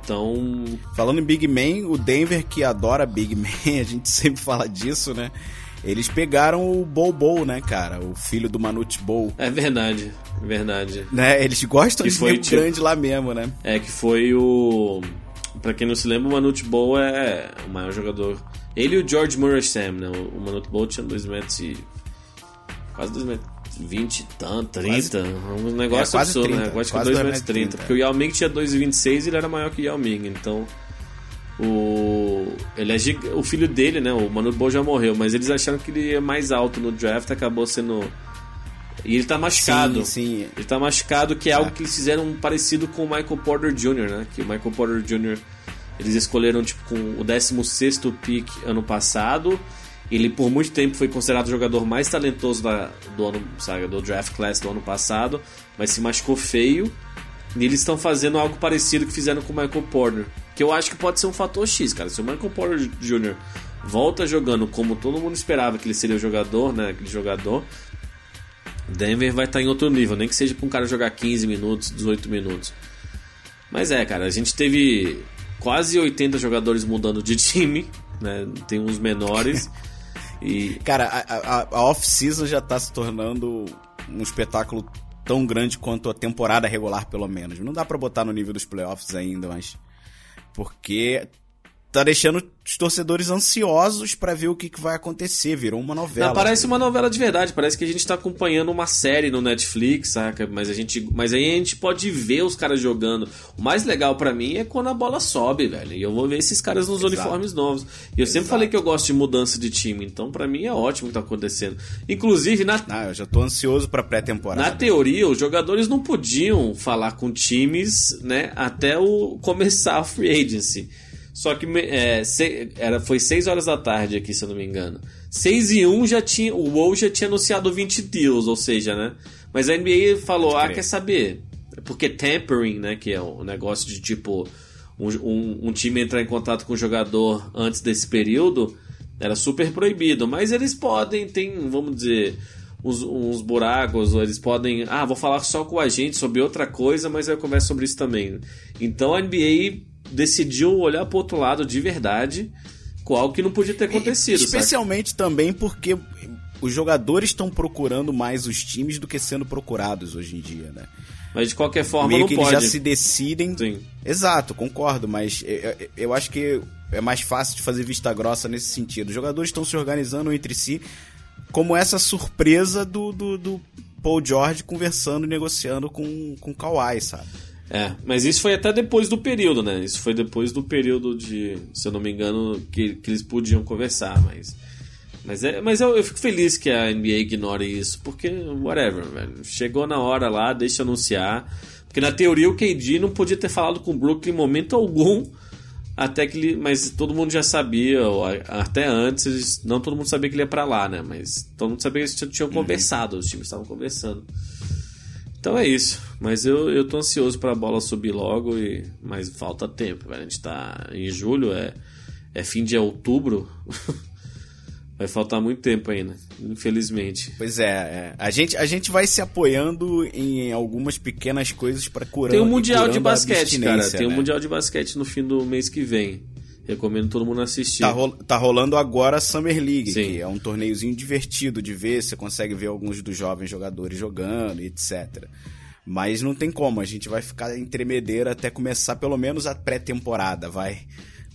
Então, Falando em Big Man, o Denver que adora Big Man, <laughs> a gente sempre fala disso, né? Eles pegaram o Bobo, né, cara? O filho do Manute Bowl. é verdade, é verdade. Né? Eles gostam Que de foi, nego tipo- grande lá mesmo, né? É que foi o. Pra quem não se lembra, o Manute Bowl é o maior jogador. Ele e o George Murray Sam, né? O Manute Bowl tinha 2 metros e. Quase 2 metros. 20 e tanto, 30. um negócio É, quase absurdo, 30, né? Quase que quase 2 dois metros metros 30. 30, Porque o Yao Ming tinha 2,26 e ele era maior que o Yao Ming. Então. O. Ele é gig... O filho dele, né? O Manute Bowl já morreu, mas eles acharam que ele ia mais alto no draft, acabou sendo. E ele tá machucado. Sim, sim. Ele tá machucado, que é algo que eles fizeram parecido com o Michael Porter Jr., né? Que o Michael Porter Jr. eles escolheram tipo com o 16 pick ano passado. Ele por muito tempo foi considerado o jogador mais talentoso da, do ano, sabe, do draft class do ano passado, mas se machucou feio. E eles estão fazendo algo parecido que fizeram com o Michael Porter, que eu acho que pode ser um fator X, cara. Se o Michael Porter Jr. volta jogando como todo mundo esperava que ele seria o jogador, né, aquele jogador, Denver vai estar em outro nível, nem que seja para um cara jogar 15 minutos, 18 minutos. Mas é, cara, a gente teve quase 80 jogadores mudando de <laughs> time, né? Tem uns menores. e Cara, a, a- a off-season já tá se tornando um espetáculo tão grande quanto a temporada regular, pelo menos. Não dá pra botar no nível dos playoffs ainda, mas. Porque tá deixando os torcedores ansiosos pra ver o que, que vai acontecer. Virou uma novela. Não, parece uma novela de verdade, parece que a gente tá acompanhando uma série no Netflix, saca? Mas a gente, mas aí a gente pode ver os caras jogando. O mais legal pra mim é quando a bola sobe, velho. E eu vou ver esses caras nos Exato. uniformes novos. E eu sempre Exato. falei que eu gosto de mudança de time, então pra mim é ótimo o que tá acontecendo. Inclusive na Ah, eu já tô ansioso pra pré-temporada. Na teoria, os jogadores não podiam falar com times, né, até o começar a free agency. Só que é, se- era, foi 6 horas da tarde aqui, se eu não me engano. 6 e 1 já tinha. O WoW já tinha anunciado 20 deals, ou seja, né? Mas a NBA falou: ah, quer saber? Porque tampering, né? Que é o negócio de tipo. Um, um- um time entrar em contato com o jogador antes desse período era super proibido. Mas eles podem, tem, vamos dizer, uns, uns buracos, ou eles podem. Ah, vou falar só com a gente sobre outra coisa, mas eu converso sobre isso também. Então a NBA decidiu olhar pro outro lado de verdade, com algo que não podia ter acontecido. saca? Especialmente também porque os jogadores estão procurando mais os times do que sendo procurados hoje em dia, né? Mas de qualquer forma Meio não que eles pode. já se decidem. Sim. Exato, concordo, mas eu, eu- eu acho que é mais fácil de fazer vista grossa nesse sentido. Os jogadores estão se organizando entre si, como essa surpresa do, do, do Paul George conversando, negociando com, com o Kawhi, sabe? É, mas isso foi até depois do período, né? Isso foi depois do período de, se eu não me engano, que, que eles podiam conversar, mas. Mas, é, mas eu, eu fico feliz que a NBA ignore isso, porque, whatever, velho. Chegou na hora lá, deixa anunciar. Porque na teoria o KD não podia ter falado com o Brooklyn em momento algum, até que ele. Mas todo mundo já sabia, até antes, não todo mundo sabia que ele ia pra lá, né? Mas todo mundo sabia que eles tinham- tinham conversado, os times estavam conversando. Então é isso. Mas eu, eu tô ansioso pra bola subir logo, e mas falta tempo, velho. A gente tá em julho, é, é fim de outubro. <laughs> Vai faltar muito tempo ainda, infelizmente. Pois é, é. A, gente, a gente vai se apoiando em algumas pequenas coisas para curar Tem o Mundial de a Basquete, cara. Tem o né? Mundial de Basquete no fim do mês que vem. Recomendo todo mundo assistir. Tá, rol- tá rolando agora a Summer League, Sim. que é um torneiozinho divertido de ver, você consegue ver alguns dos jovens jogadores jogando e etc. Mas não tem como, a gente vai ficar entremedeira até começar pelo menos a pré-temporada, vai.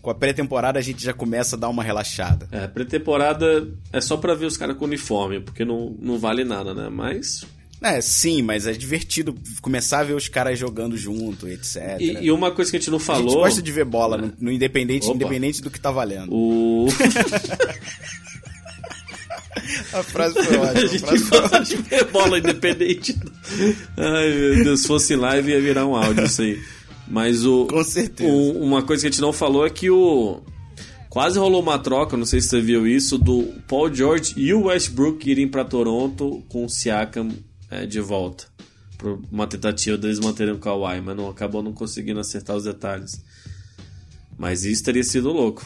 Com a pré-temporada a gente já começa a dar uma relaxada. É, pré-temporada é só pra ver os caras com uniforme, porque não, não vale nada, né? Mas. É, sim, mas é divertido começar a ver os caras jogando junto, etc. E, e uma coisa que a gente não A gente falou. gosta de ver bola no, no independente, Opa. independente do que tá valendo. O. <laughs> A frase foi A ótima. <laughs> a gente frase foi gosta de ver bola independente. Ai, meu Deus, se fosse live ia virar um áudio isso aí. Mas o. Com certeza. o- uma coisa que a gente não falou é que o. Quase rolou uma troca, não sei se você viu isso, do Paul George e o Westbrook irem pra Toronto com o Siakam é, de volta. Por uma tentativa deles manterem o Kawhi, mas não, acabou não conseguindo acertar os detalhes. Mas isso teria sido louco.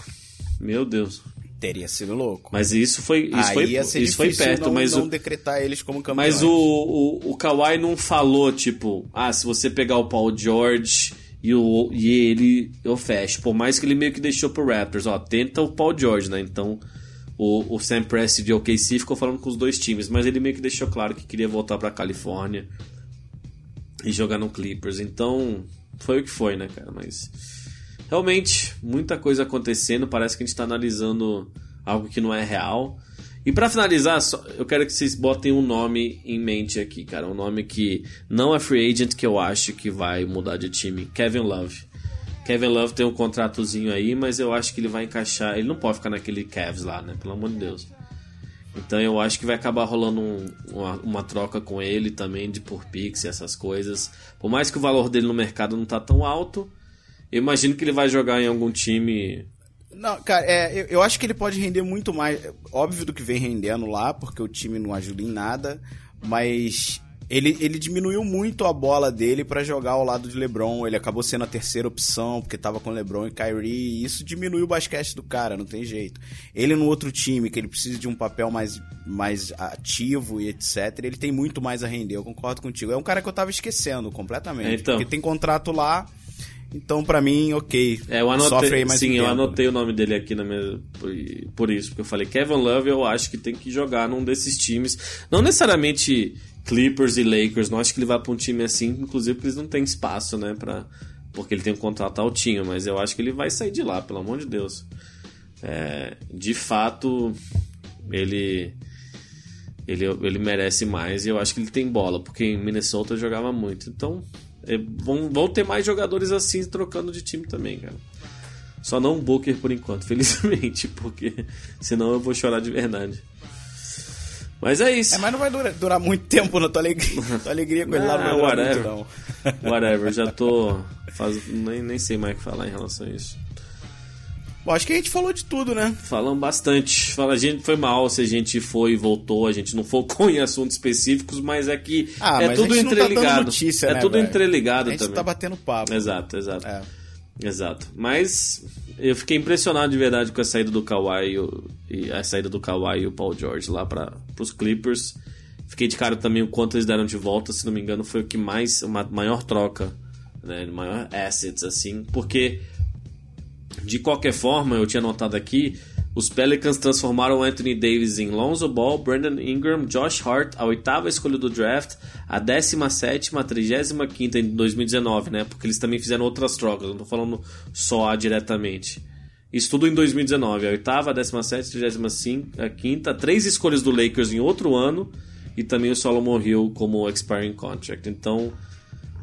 Meu Deus. Teria sido louco. Mas isso foi, isso Aí foi, isso foi perto, não, mas não o, decretar eles como campeões. Mas o, o, o Kawhi não falou, tipo, ah, se você pegar o Paul George e, o, e ele, eu fecho. Por mais que ele meio que deixou pro Raptors, ó, tenta o Paul George, né? Então, o, o Sam Presti de OKC ficou falando com os dois times, mas ele meio que deixou claro que queria voltar pra Califórnia e jogar no Clippers. Então, foi o que foi, né, cara? Mas, realmente, muita coisa acontecendo. Parece que a gente tá analisando algo que não é real. E para finalizar, só- eu quero que vocês botem um nome em mente aqui, cara. Um nome que não é free agent, que eu acho que vai mudar de time. Kevin Love. Kevin Love tem um contratozinho aí, mas eu acho que ele vai encaixar. Ele não pode ficar naquele Cavs lá, né? Pelo amor de Deus. Então eu acho que vai acabar rolando um- uma, uma troca com ele também de por pix e essas coisas. Por mais que o valor dele no mercado não tá tão alto, eu imagino que ele vai jogar em algum time. Não, cara, é, eu, eu acho que ele pode render muito mais. Óbvio do que vem rendendo lá, porque o time não ajuda em nada. Mas ele, ele diminuiu muito a bola dele pra jogar ao lado de LeBron. Ele acabou sendo a terceira opção, porque tava com LeBron e Kyrie. E isso diminuiu o basquete do cara, não tem jeito. Ele no outro time, que ele precisa de um papel mais, mais ativo e etc., ele tem muito mais a render. Eu concordo contigo. É um cara que eu tava esquecendo completamente. Então. Porque tem contrato lá. Então, pra mim, ok. É, eu anotei, Sofre aí mais sim, um eu tempo. anotei o nome dele aqui na minha, por, por isso, porque eu falei Kevin Love, eu acho que tem que jogar num desses times, não necessariamente Clippers e Lakers, não acho que ele vai para um time assim, inclusive porque eles não têm espaço, né, para porque ele tem um contrato altinho, mas eu acho que ele vai sair de lá, pelo amor de Deus. É, de fato, ele ele, ele merece mais e eu acho que ele tem bola, porque em Minnesota jogava muito. Então, é, vão, vão ter mais jogadores assim trocando de time também, cara. Só não o Booker por enquanto, <laughs> felizmente, porque senão eu vou chorar de verdade. Mas é isso. É, mas não vai durar, durar muito tempo na tua alegria. tua alegria com ele lá não vai Ah, whatever. muito, não. <laughs> Whatever, já tô. Faz, nem, nem sei mais o que falar em relação a isso. Bom, acho que a gente falou de tudo, né? Falamos bastante. Fala, a gente foi mal se a gente foi e voltou, a gente não focou <laughs> em assuntos específicos, mas é que Ah, é tudo a gente não tá entreligado. notícia, é né, tudo velho? entreligado A gente também. tá batendo papo. Exato, exato. É. Exato. Mas eu fiquei impressionado de verdade com a saída do Kawhi e, a saída do Kawhi e o Paul George lá para os Clippers. Fiquei de cara também o quanto eles deram de volta, se não me engano, foi o que mais uma maior troca, né, maior assets assim, porque de qualquer forma, eu tinha notado aqui, os Pelicans transformaram Anthony Davis em Lonzo Ball, Brandon Ingram, Josh Hart, a oitava escolha do draft, a 17 a 35 em 2019, né? Porque eles também fizeram outras trocas, não tô falando só a diretamente. Isso tudo em 2019, a oitava, a 17, a 35, a quinta, três escolhas do Lakers em outro ano e também o Solomon Hill como expiring contract. Então,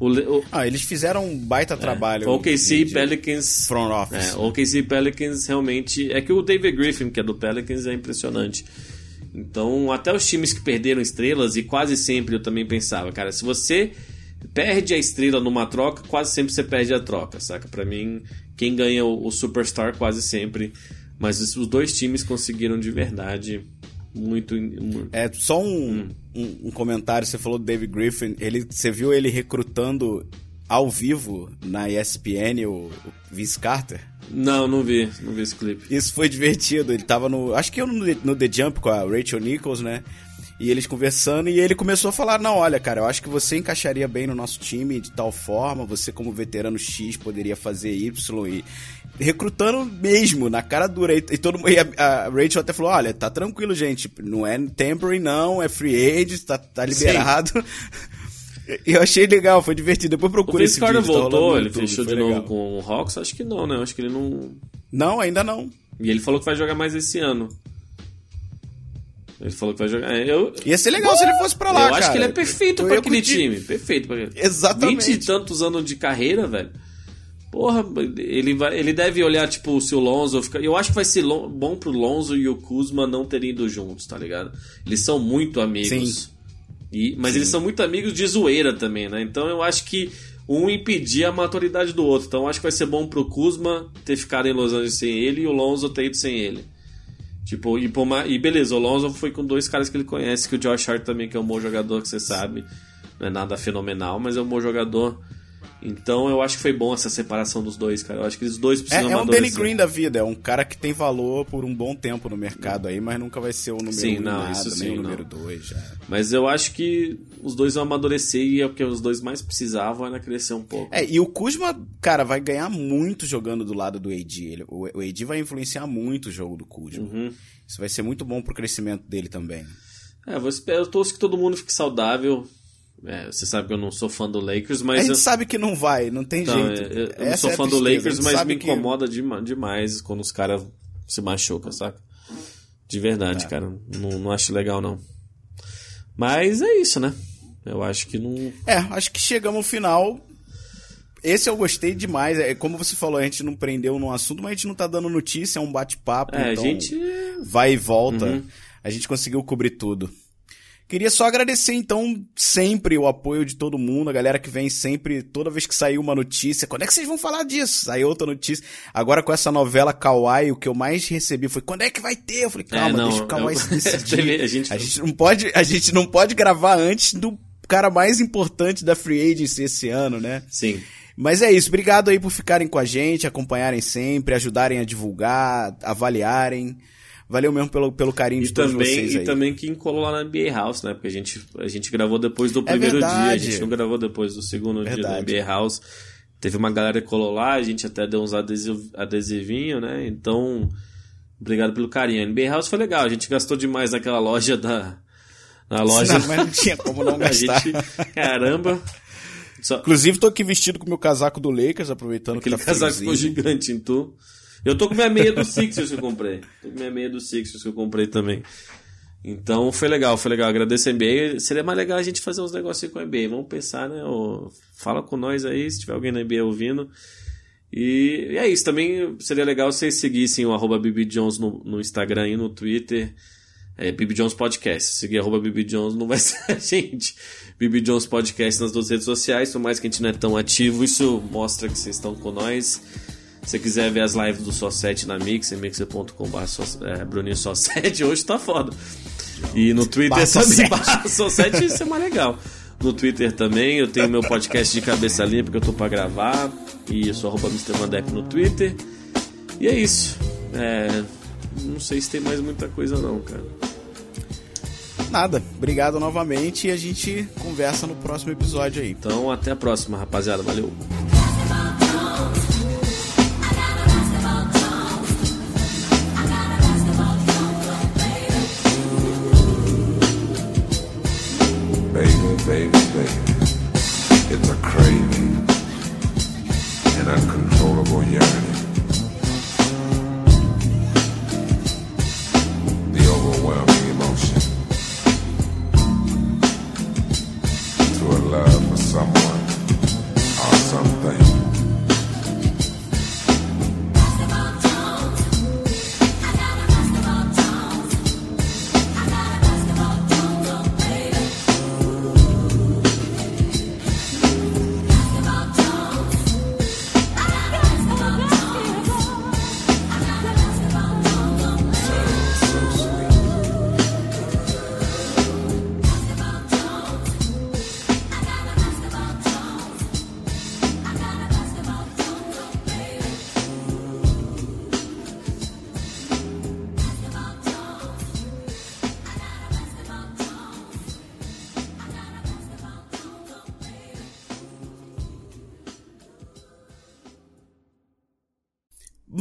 o, o, Ah, eles fizeram um baita trabalho. o OKC de- Pelicans Front office. é, o OKC Pelicans realmente. É que o David Griffin, que é do Pelicans, é impressionante. Então, até os times que perderam estrelas, e quase sempre eu também pensava, cara, se você perde a estrela numa troca, quase sempre você perde a troca, saca? Pra mim, quem ganha o, o Superstar quase sempre. Mas os dois times conseguiram de verdade muito. mu- É, só um, Hum. um, um comentário, você falou do David Griffin, ele, você viu ele recrutando ao vivo na ESPN o, o Vince Carter? Não, não vi, não vi esse clipe. Isso foi divertido, ele tava no, acho que eu no, no The Jump com a Rachel Nichols, né? E eles conversando e ele começou a falar: Não, olha, cara, eu acho que você encaixaria bem no nosso time de tal forma, você, como veterano X, poderia fazer Y e. Recrutando mesmo, na cara dura. E, todo, mundo- e a, a Rachel até falou: Olha, tá tranquilo, gente. Não é temporary, não, é free agent, tá, tá liberado. <laughs> E eu achei legal, foi divertido. Depois O procura Vince esse Carter vídeo. tá rolando voltou, no ele YouTube, fechou de novo legal. com o Hawks? Acho que não, né? Acho que ele não. Não, ainda não. E ele falou que vai jogar mais esse ano. Ele falou que vai jogar. é, Eu, Ia ser legal se ele fosse pra lá, eu acho cara. que ele é perfeito Eu pra aquele time. Perfeito pra aquele Exatamente. Vinte e tantos anos de carreira, velho. Porra, ele, vai, ele deve olhar, tipo, se o Lonzo. Eu acho que vai ser bom pro Lonzo e o Kuzma não terem ido juntos, tá ligado? Eles são muito amigos. Sim. E, mas eles são muito amigos de zoeira também, né? Então eu acho que um impedia a maturidade do outro. Então eu acho que vai ser bom pro Kuzma ter ficado em Los Angeles sem ele e o Lonzo ter ido sem ele. Tipo, e, e beleza, o Lonzo foi com dois caras que ele conhece, que o Josh Hart também, que é um bom jogador, que você sabe. Não é nada fenomenal, mas é um bom jogador. Então eu acho que foi bom essa separação dos dois, cara. Eu acho que os dois É, precisam é um amadurecer. Danny Green da vida, é um cara que tem valor por um bom tempo no mercado aí, mas nunca vai ser o número Sim, um não, nada, isso nem sim, o não. número dois. já. Mas eu acho que os dois vão amadurecer e é o que os dois mais precisavam era crescer um pouco. É, e o Kuzma, cara, vai ganhar muito jogando do lado do AD. Ele- o, o AD vai influenciar muito o jogo do Kuzma. Uhum. Isso vai ser muito bom pro crescimento dele também. É, eu, esperar, eu torço que todo mundo fique saudável. É, você sabe que eu não sou fã do Lakers, a mas. gente eu, sabe que não vai, não tem então, jeito. eu, eu não sou é a fã do a Lakers, mas me que- incomoda dema- demais quando os caras se machucam, saca? De É. verdade, cara. Não, não acho legal, não. Mas é isso, né? Eu acho que não. É, acho que chegamos ao final. Esse eu gostei demais. É como você falou, a gente não prendeu num assunto, mas a gente não tá dando notícia, é um bate-papo. É, então a gente. vai e volta. Uhum. A gente conseguiu cobrir tudo. Queria só agradecer, então, sempre o apoio de todo mundo, a galera que vem sempre, toda vez que saiu uma notícia, quando é que vocês vão falar disso? Saiu outra notícia. Agora com essa novela Kawaii, o que eu mais recebi foi, quando é que vai ter? Eu falei, calma, não, deixa o Kawaii eu- se <laughs> decidir. A gente- a gente não pode, a gente não pode gravar antes do cara mais importante da Free Agency esse ano, né? Sim. Mas é isso, obrigado aí por ficarem com a gente, acompanharem sempre, ajudarem a divulgar, avaliarem. Valeu mesmo pelo, pelo carinho E de todos também, vocês e aí. também quem colou lá na NBA House, né? Porque a gente, a gente gravou depois do primeiro dia, a É verdade. gente não gravou depois do segundo dia da Verdade. NBA House. Teve uma galera que colou lá, a gente até deu uns adesiv, adesivinho, né? Então, obrigado pelo carinho. A NBA House foi legal, a gente gastou demais naquela loja da. Na loja. Não, mas não tinha como não <laughs> gastar. gente. Caramba! Só, Inclusive, tô aqui vestido com o meu casaco do Lakers, aproveitando aquele que tá casaco ficou gigante em tu. Eu tô com minha meia do Sixers que eu comprei. Tô com minha meia do Sixers que eu comprei também. Então foi legal, foi legal. Agradeço a NBA. Seria mais legal a gente fazer uns negocinhos com a NBA. Vamos pensar, né? Fala com nós aí, se tiver alguém na NBA ouvindo. E, e é isso. Também seria legal vocês seguissem o arroba Bibi Jones no, no Instagram e no Twitter. É Bibi Jones Podcast. Seguir arroba Bibi Jones não vai <laughs> ser a gente. Bibi Jones Podcast nas duas redes sociais. Por mais que a gente não é tão ativo, isso mostra que vocês estão com nós. Se você quiser ver as lives do Só 7 na Mixer, mixer.com.br é, Bruninho Só 7, <laughs> hoje tá foda. E no Twitter Só também, 7. barra Só 7, isso é mais legal. No Twitter também, eu tenho meu podcast de cabeça limpa que eu tô pra gravar. E eu sou arroba Mr. Mandep no Twitter. E é isso. É, não sei se tem mais muita coisa não, cara. Nada, obrigado novamente e a gente conversa no próximo episódio aí. Então até a próxima, rapaziada. Valeu. Baby, baby. It's a craving, an uncontrollable yearning.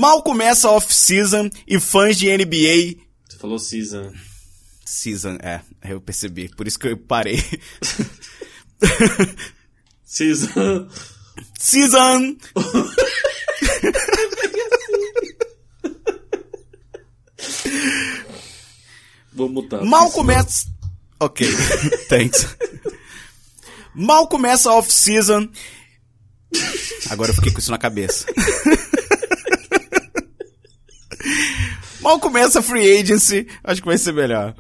Mal começa a off-season e fãs de NBA. Você falou Season. Season, é, eu percebi, por isso que eu parei. Season. Season! Vou mutar. Mal começa. Ok, <laughs> thanks. Mal começa a off-season. Agora eu fiquei com isso na cabeça. <laughs> Mal começa a free agency. Acho que vai ser melhor.